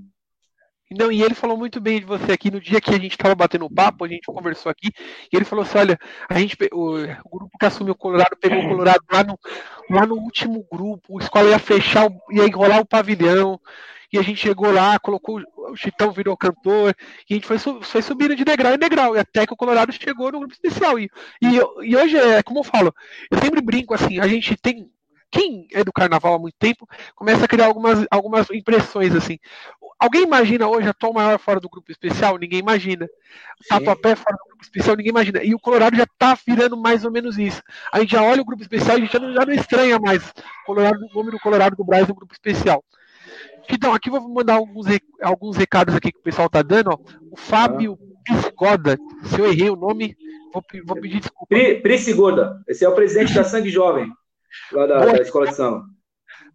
Não, e ele falou muito bem de você aqui no dia que a gente estava batendo papo, a gente conversou aqui, e ele falou assim: olha, a gente, o, o grupo que assumiu o Colorado pegou o Colorado lá no, lá no último grupo, a escola ia fechar, ia enrolar o pavilhão, e a gente chegou lá, colocou o Chitão virou cantor, e a gente foi, foi subindo de degrau em degrau, e até que o Colorado chegou no grupo especial. E, e, e hoje, é como eu falo, eu sempre brinco assim, a gente tem quem é do carnaval há muito tempo começa a criar algumas, algumas impressões assim. Alguém imagina hoje a Tom Maior fora do grupo especial? Ninguém imagina. Tatuapé fora do grupo especial? Ninguém imagina. E o Colorado já tá virando mais ou menos isso. A gente já olha o grupo especial e a gente já não, já não estranha mais Colorado, o nome do Colorado do Brasil no grupo especial. Então, aqui vou mandar alguns, alguns recados aqui que o pessoal tá dando. Ó. O Fábio Pisgoda, se eu errei o nome, vou, vou pedir desculpa.
Pri, Pisgoda, esse é o presidente da Sangue Jovem, lá da, da Escola de Samba.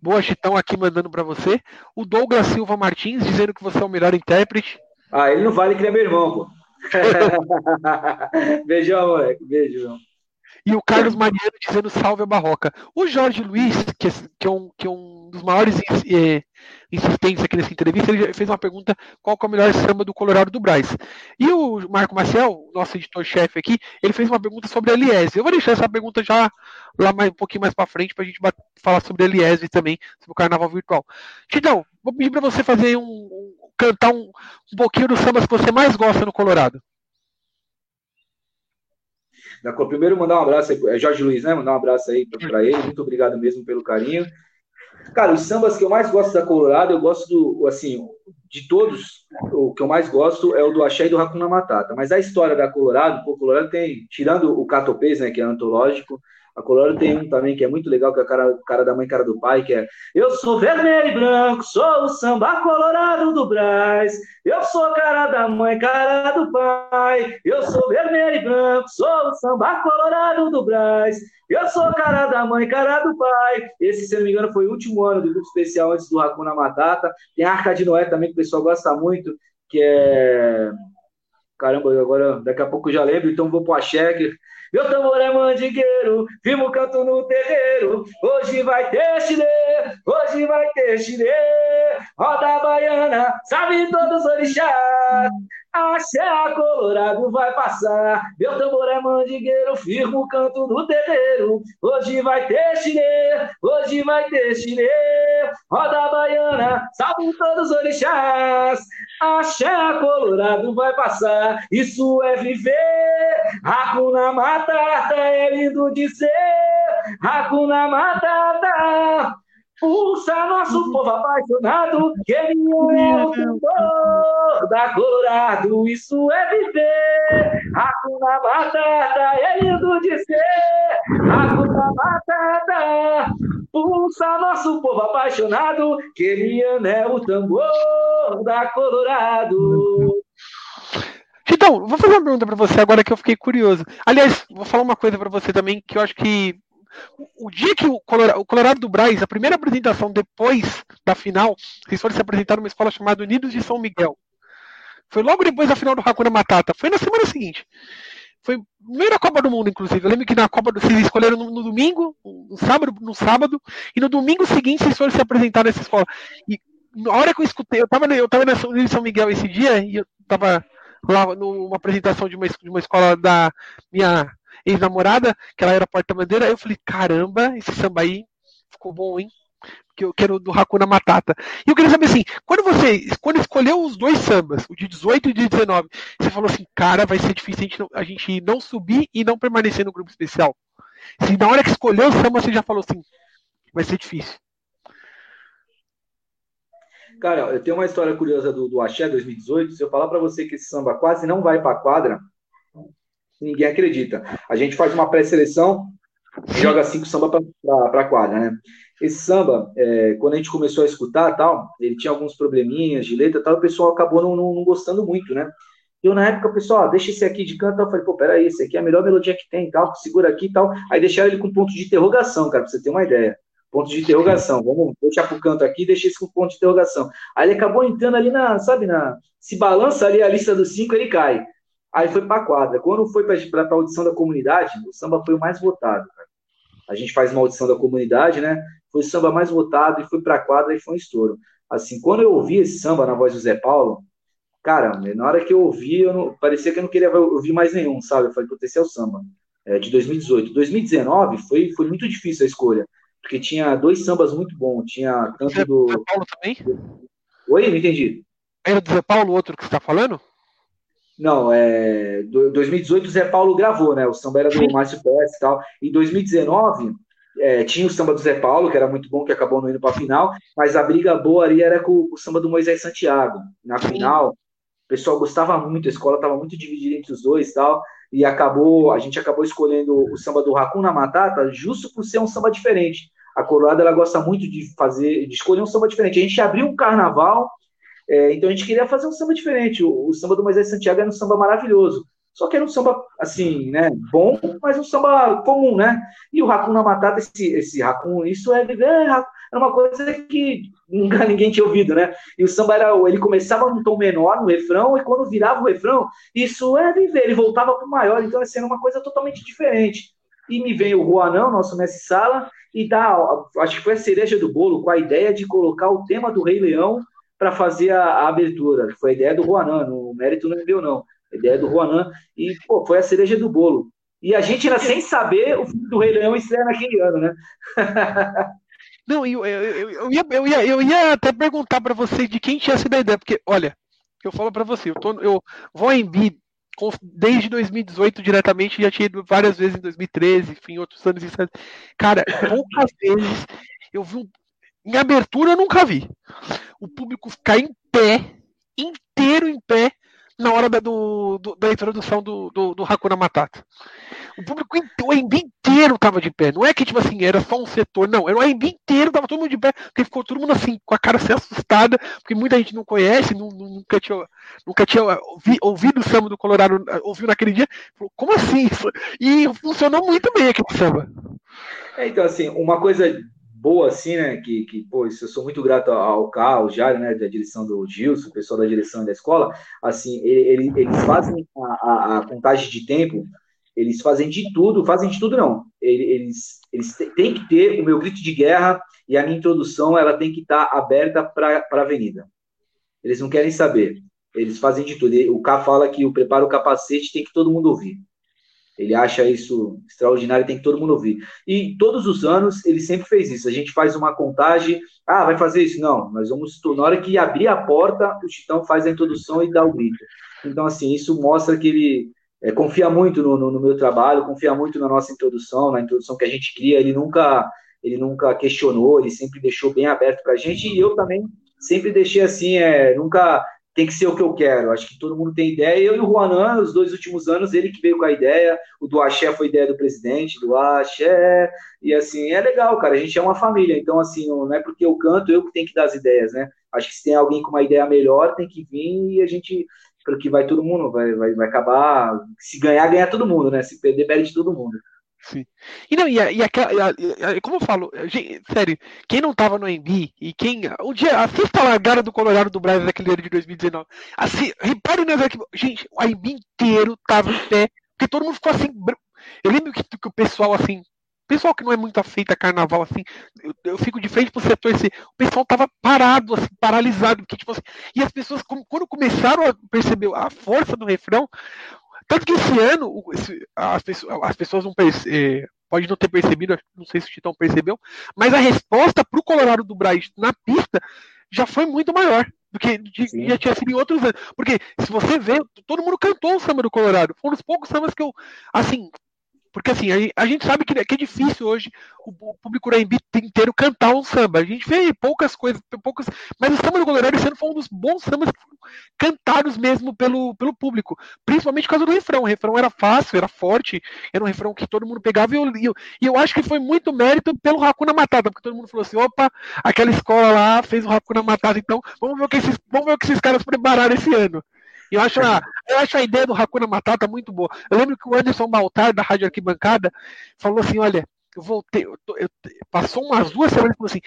Boa, Chitão aqui mandando para você. O Douglas Silva Martins dizendo que você é o melhor intérprete.
Ah, ele não vale que ele é meu irmão, pô. Beijão, moleque. Beijo, irmão.
E o Carlos Mariano dizendo salve a Barroca. O Jorge Luiz, que é, que é, um, que é um dos maiores é, insistentes aqui nessa entrevista, ele fez uma pergunta qual é o melhor samba do Colorado do Braz. E o Marco Maciel, nosso editor-chefe aqui, ele fez uma pergunta sobre a Eliese. Eu vou deixar essa pergunta já lá mais, um pouquinho mais para frente para a gente falar sobre a Eliese também, sobre o Carnaval Virtual. Tidão, vou pedir para você fazer um, um cantar um, um pouquinho dos sambas que você mais gosta no Colorado.
Primeiro, mandar um abraço aí, é Jorge Luiz, né? Mandar um abraço aí para ele. Muito obrigado mesmo pelo carinho. Cara, os sambas que eu mais gosto da Colorado, eu gosto do, assim, de todos, o que eu mais gosto é o do Axé e do Hakuna Matata. Mas a história da Colorado, pô, Colorado tem, tirando o Catopês, né, que é antológico, a Colorado tem um também que é muito legal, que é a cara, cara da mãe, cara do pai, que é Eu sou vermelho e branco, sou o samba colorado do Braz. Eu sou cara da mãe, cara do pai. Eu sou vermelho e branco, sou o samba colorado do Braz. Eu sou cara da mãe, cara do pai. Esse, se não me engano, foi o último ano do grupo especial antes do Hakuna Matata. Tem a Arca de Noé também, que o pessoal gosta muito, que é. Caramba, agora daqui a pouco eu já lembro, então vou pro Axé, que meu tambor é mandigueiro, firmo canto no terreiro. Hoje vai ter chile, hoje vai ter chile. Roda baiana, sabe todos os orixás. Axé colorado vai passar. Meu tambor é mandigueiro, firmo canto no terreiro. Hoje vai ter chile, hoje vai ter chile. Roda baiana, sabe todos os orixás. Axé colorado vai passar. Isso é viver. Hakuna Matata é lindo de ser. Hakuna Matata. Pulsa nosso povo apaixonado, que ele é o cantor da Colorado, isso é viver. Hakuna Matata é lindo de ser. Hakuna Matata. Pulsa nosso povo apaixonado, que ele é o tambor da Colorado.
Então, vou fazer uma pergunta para você agora que eu fiquei curioso. Aliás, vou falar uma coisa para você também que eu acho que O, dia que o Colorado, do Braz, a primeira apresentação depois da final, vocês foram se apresentar numa escola chamada Unidos de São Miguel. Foi logo depois da final do Hakuna Matata. Foi na semana seguinte. Foi meio Copa do Mundo, inclusive. Eu lembro que na Copa do vocês escolheram no, no, domingo, no sábado, no sábado, e no domingo seguinte vocês foram se apresentar nessa escola. E na hora que eu escutei, eu tava, eu tava em São Miguel esse dia, e eu tava lá numa apresentação de uma, de uma escola da minha ex-namorada, que ela era porta-bandeira, eu falei, caramba, esse samba aí ficou bom, hein? Que eu quero do Hakuna Matata. E eu queria saber assim, quando você quando escolheu os dois sambas, o de 18 e o de 19, você falou assim, cara, vai ser difícil a gente não, a gente não subir e não permanecer no grupo especial. Se na hora que escolheu o samba, você já falou assim, vai ser difícil.
Cara, eu tenho uma história curiosa do, do Axé 2018. Se eu falar para você que esse samba quase não vai para quadra, ninguém acredita. A gente faz uma pré-seleção e joga cinco samba para quadra, né? Esse samba, é, quando a gente começou a escutar tal, ele tinha alguns probleminhas de letra tal, o pessoal acabou não, não, não gostando muito, né? Eu, na época, o pessoal, deixa esse aqui de canto. Eu falei, pô, peraí, esse aqui é a melhor melodia que tem, tal, segura aqui e tal. Aí deixaram ele com ponto de interrogação, cara, pra você ter uma ideia. Ponto de interrogação. Vamos deixar pro canto aqui, deixa esse com ponto de interrogação. Aí ele acabou entrando ali na, sabe, na. Se balança ali a lista dos cinco, ele cai. Aí foi para a quadra. Quando foi para a audição da comunidade, o samba foi o mais votado. Cara. A gente faz uma audição da comunidade, né? Foi o samba mais votado e foi para a quadra e foi um estouro. Assim, quando eu ouvi esse samba na voz do Zé Paulo, cara, na hora que eu ouvi, eu não, parecia que eu não queria ouvir mais nenhum, sabe? Eu falei, putz, esse é o samba. É, de 2018. 2019 foi, foi muito difícil a escolha, porque tinha dois sambas muito bons. Tinha tanto do. Zé Paulo também? Oi, não entendi.
Era do Zé Paulo, o outro que você está falando?
Não, é. 2018 o Zé Paulo gravou, né? O samba era do Márcio Pérez e tal. Em 2019, é, tinha o samba do Zé Paulo, que era muito bom, que acabou não indo para a final, mas a briga boa ali era com o samba do Moisés Santiago. Na final, o pessoal gostava muito, a escola estava muito dividida entre os dois e tal, e acabou, a gente acabou escolhendo o samba do Hakuna Matata justo por ser um samba diferente. A Colorado ela gosta muito de fazer, de escolher um samba diferente. A gente abriu um carnaval é, então a gente queria fazer um samba diferente. O, o, samba do Moisés Santiago era um samba maravilhoso. Só que era um samba, assim, né, bom, mas um samba comum, né? E o Hakuna Matata, esse, esse Hakun, isso é, é, é uma coisa que nunca ninguém tinha ouvido, né? E o samba era, ele começava num tom menor no refrão, e quando virava o refrão, isso é viver, ele voltava para o maior, então assim, era uma coisa totalmente diferente. E me veio o Juanão, nosso mestre Sala, e dá, acho que foi a cereja do bolo, com a ideia de colocar o tema do Rei Leão para fazer a, a, abertura. Foi a ideia do Juanan, o mérito não é meu, não. A ideia do Juanan, e pô, foi a cereja do bolo. E a gente ainda sem saber, o filme do Rei Leão estreia naquele ano, né?
não, eu, eu, eu, ia, eu, ia, eu ia até perguntar para você de quem tinha sido a ideia, porque, olha, eu falo para você, eu, tô, eu vou em Bi desde 2018 diretamente, já tinha ido várias vezes em 2013, enfim, outros anos. Cara, poucas vezes eu vi um em abertura eu nunca vi. O público ficar em pé, inteiro em pé, na hora da, do, do, da introdução do, do, do Hakuna Matata. O público o inteiro estava de pé. Não é que, tipo assim, era só um setor, não. Era o AMB inteiro, tava todo mundo de pé, porque ficou todo mundo assim, com a cara assim assustada, porque muita gente não conhece, nunca tinha, nunca tinha ouvi, ouvido o samba do Colorado, ouviu naquele dia. Falou, como assim? E funcionou muito bem aquele samba.
É, então, assim, uma coisa boa, assim, né? Que, que pô, isso, eu sou muito grato ao Carl, ao Jário, né? Da direção do Gilson, o pessoal da direção da escola. Assim, ele, eles fazem a, a, a, contagem de tempo, eles fazem de tudo, fazem de tudo não. Eles, eles têm que ter o meu grito de guerra e a minha introdução, ela tem que estar aberta para a avenida. Eles não querem saber. Eles fazem de tudo. O K fala que o preparo o capacete tem que todo mundo ouvir. Ele acha isso extraordinário, tem que todo mundo ouvir. E todos os anos ele sempre fez isso. A gente faz uma contagem, ah, vai fazer isso? Não, nós vamos, na hora que abrir a porta, o Titão faz a introdução e dá o grito. Então, assim, isso mostra que ele é, confia muito no, no, no, meu trabalho, confia muito na nossa introdução, na introdução que a gente cria. Ele nunca, ele nunca questionou, ele sempre deixou bem aberto para a gente. E eu também sempre deixei assim, é, nunca tem que ser o que eu quero. Acho que todo mundo tem ideia. Eu e o Juanan, os dois últimos anos, ele que veio com a ideia. O do Axé foi ideia do presidente, do Axé. E assim, é legal, cara. A gente é uma família. Então, assim, não é porque eu canto, eu que tenho que dar as ideias, né? Acho que se tem alguém com uma ideia melhor, tem que vir e a gente. Porque vai todo mundo, vai, vai, vai acabar. Se ganhar, ganha todo mundo, né? Se perder, perde todo mundo.
Sim. E não, e, a, e, aquela, e, a, como eu falo, gente, sério, quem não tava no AMB e quem. Um dia, assista a largada do Colorado do Brasil daquele ano de 2019. Assim, repare nas Gente, o AMB inteiro tava em pé, porque todo mundo ficou assim. Eu lembro que, que o pessoal, assim, pessoal que não é muito aceita carnaval, assim, eu, eu fico de frente pro setor, assim, o pessoal tava parado, assim, paralisado, porque, tipo assim, e as pessoas, quando começaram a perceber a força do refrão, tanto que esse ano, as pessoas, as pessoas não perce, pode não ter percebido, não sei se o Titão percebeu, mas a resposta para o Colorado do Braz na pista já foi muito maior do que de, já tinha sido em outros anos. Porque se você vê, todo mundo cantou o samba do Colorado. Foi um dos poucos sambas que eu, assim, porque assim, a, gente sabe que, que, é difícil hoje o, público Raimbi inteiro cantar um samba. A gente vê poucas coisas, poucas. Mas o samba do Colorado esse ano foi um dos bons sambas cantados mesmo pelo, pelo público. Principalmente por causa do refrão. O refrão era fácil, era forte, era um refrão que todo mundo pegava e eu, e eu, e eu acho que foi muito mérito pelo Hakuna Matata, porque todo mundo falou assim: opa, aquela escola lá fez o Hakuna Matata, então vamos ver o que esses, vamos ver o que esses caras prepararam esse ano. Eu acho, a, eu acho a ideia do Hakuna Matata muito boa. Eu lembro que o Anderson Baltar, da Rádio Arquibancada, falou assim: olha, eu voltei, eu, eu, passou umas duas semanas e falou assim: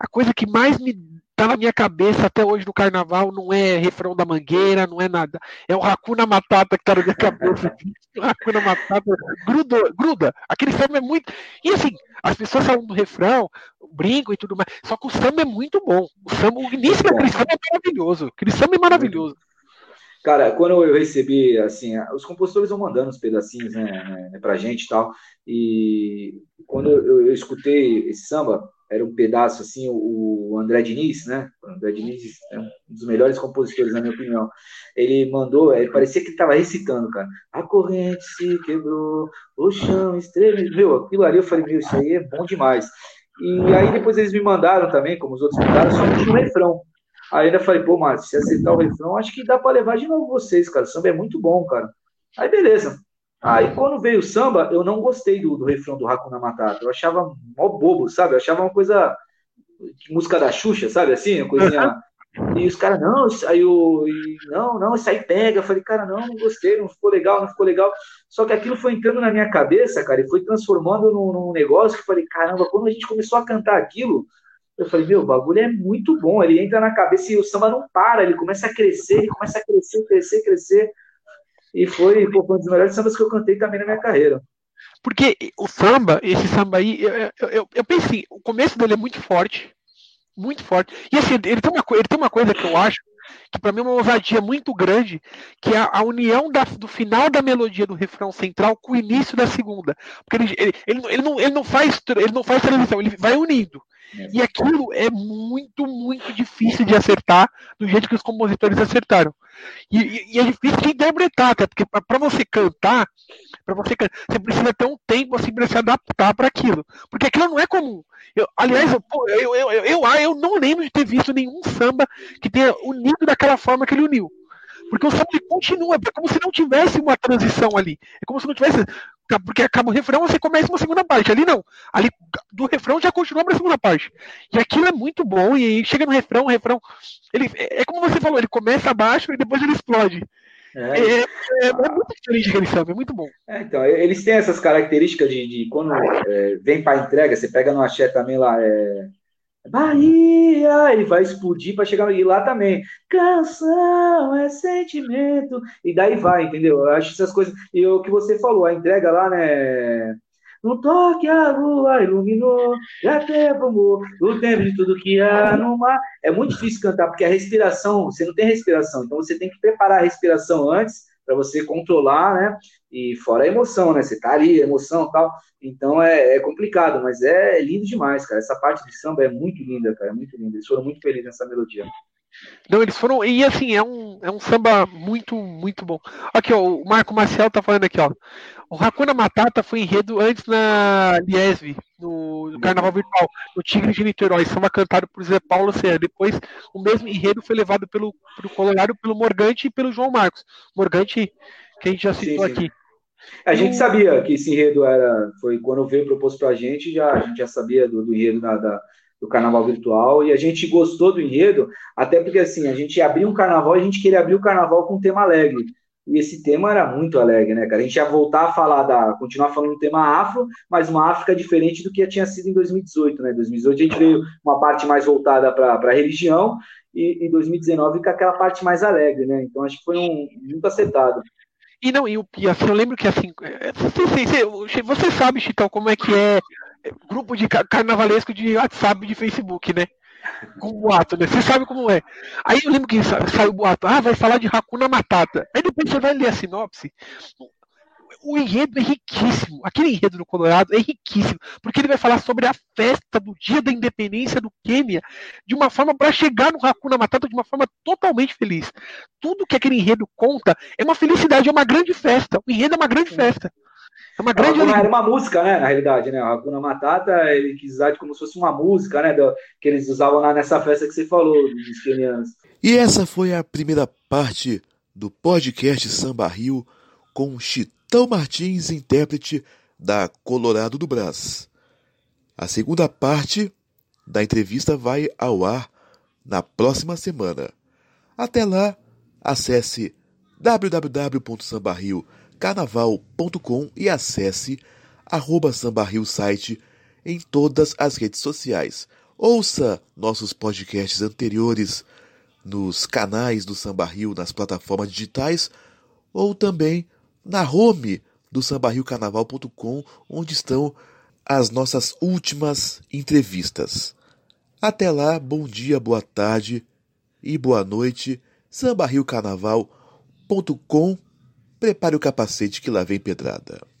a coisa que mais me tá na minha cabeça até hoje no carnaval não é refrão da mangueira, não é nada. É o Hakuna Matata que tá na minha cabeça. o Hakuna Matata gruda, gruda. Aquele samba é muito. E assim, as pessoas falam do refrão, brinco e tudo mais. Só que o samba é muito bom. O, samba, o início daquele samba é maravilhoso. Aquele samba é maravilhoso.
Cara, quando eu recebi, assim, os compositores vão mandando os pedacinhos, né, né pra gente e tal, e quando eu, eu, escutei esse samba, era um pedaço, assim, o, André Diniz, né, o André Diniz é um dos melhores compositores, na minha opinião, ele mandou, ele parecia que ele estava recitando, cara, a corrente se quebrou, o chão estremeceu, aquilo ali, eu falei, meu, isso aí é bom demais, e aí depois eles me mandaram também, como os outros mandaram, só um refrão, Aí ainda falei, pô, Márcio, se aceitar o refrão, acho que dá para levar de novo vocês, cara. O samba é muito bom, cara. Aí beleza. Aí quando veio o samba, eu não gostei do, do refrão do Hakuna Matata. Eu achava mó bobo, sabe? Eu achava uma coisa. Música da Xuxa, sabe? Assim, uma coisinha. E os caras, não, aí eu, não, não, isso aí pega. Eu falei, cara, não, não gostei, não ficou legal, não ficou legal. Só que aquilo foi entrando na minha cabeça, cara, e foi transformando num, num negócio que eu falei, caramba, quando a gente começou a cantar aquilo, eu falei, meu, o bagulho é muito bom. Ele entra na cabeça e o samba não para, ele começa a crescer, ele começa a crescer, crescer, crescer. E foi, pô, um dos melhores sambas que eu cantei também na minha carreira.
Porque o samba, esse samba aí, eu, eu, eu, eu pensei, o começo dele é muito forte, muito forte. E assim, ele tem uma, ele tem uma coisa que eu acho que para mim é uma ousadia muito grande, que é a, união da, do final da melodia do refrão central com o início da segunda. Porque ele, ele, ele, ele, não, ele, não, faz, ele não faz transição, ele vai unindo. E aquilo é muito, muito difícil de acertar do jeito que os compositores acertaram. E, e, e é difícil de interpretar, até porque para você cantar, para você você precisa ter um tempo assim para se adaptar para aquilo. Porque aquilo não é comum. Eu, aliás, eu, eu, eu, eu, eu não lembro de ter visto nenhum samba que tenha unido daquela forma que ele uniu. Porque o samba continua, é como se não tivesse uma transição ali. É como se não tivesse porque acaba o refrão, você começa uma segunda parte. Ali não. Ali do refrão já continua para a segunda parte. E aquilo é muito bom. E chega no refrão, o refrão. Ele, é, é como você falou, ele começa abaixo e depois ele explode. É, é, é, é muito diferente aquele samba, é muito bom.
É, então, eles têm essas características de, de quando é, vem para entrega, você pega no axé também lá, é, Bahia, ele vai explodir para chegar e lá também. Canção é sentimento e daí vai, entendeu? Eu acho essas coisas e o que você falou, a entrega lá, né? No toque a lua iluminou, já teve amor, o tempo de tudo que há no mar. É muito difícil cantar porque a respiração, você não tem respiração, então você tem que preparar a respiração antes para você controlar, né? E fora a emoção, né? Você tá ali, emoção e tal. Então é, é, complicado, mas é lindo demais, cara. Essa parte de samba é muito linda, cara. É muito linda. Eles foram muito felizes nessa melodia.
Não, eles foram. E assim, é um, é um samba muito, muito bom. Aqui, ó, o Marco Marcial tá falando aqui, ó. O Hakuna Matata foi enredo antes na Liesve, no, no Carnaval Virtual, no Tigre de Niterói, samba cantado por Zé Paulo Serra. Depois, o mesmo enredo foi levado pelo, pelo Colorado, pelo Morgante e pelo João Marcos. Morgante, que a gente já citou sim, sim. aqui.
A gente sabia que esse enredo era. Foi quando veio proposto para a gente, já, a gente já sabia do, do enredo da, da, do carnaval virtual e a gente gostou do enredo, até porque assim, a gente abriu um carnaval e a gente queria abrir o carnaval com um tema alegre. e esse tema era muito alegre, né, cara? A gente ia voltar a falar da. continuar falando do tema afro, mas uma África diferente do que tinha sido em 2018, né? Em 2018 a gente veio uma parte mais voltada para a religião e em 2019 com aquela parte mais alegre, né? Então acho que foi um muito acertado.
E não, e, e assim, eu lembro que assim, é, você, você sabe, Chitão, como é que é grupo de carnavalesco de WhatsApp de Facebook, né? Com boato, né? Você sabe como é. Aí eu lembro que saiu o boato, ah, vai falar de Hakuna Matata. Aí depois você vai ler a sinopse o enredo é riquíssimo. Aquele enredo do Colorado é riquíssimo, porque ele vai falar sobre a festa do dia da independência do Quênia, de uma forma para chegar no Hakuna Matata de uma forma totalmente feliz. Tudo que aquele enredo conta é uma felicidade, é uma grande festa. O enredo é uma grande festa.
É uma grande Hakuna era uma música, né? Na realidade, né? O Hakuna Matata, ele quis usar como se fosse uma música, né? Do, que eles usavam lá nessa festa que você falou, dos quenianos.
E essa foi a primeira parte do podcast Samba Rio com Chitão. Tão Martins, intérprete da Colorado do Brás. A segunda parte da entrevista vai ao ar na próxima semana. Até lá, acesse www.sambarriocarnaval.com e acesse arroba sambarrio site em todas as redes sociais. Ouça nossos podcasts anteriores nos canais do Samba Rio nas plataformas digitais ou também na home do sambarriocarnaval.com, onde estão as nossas últimas entrevistas. Até lá, bom dia, boa tarde e boa noite. sambarriocarnaval.com. Prepare o capacete que lá vem pedrada.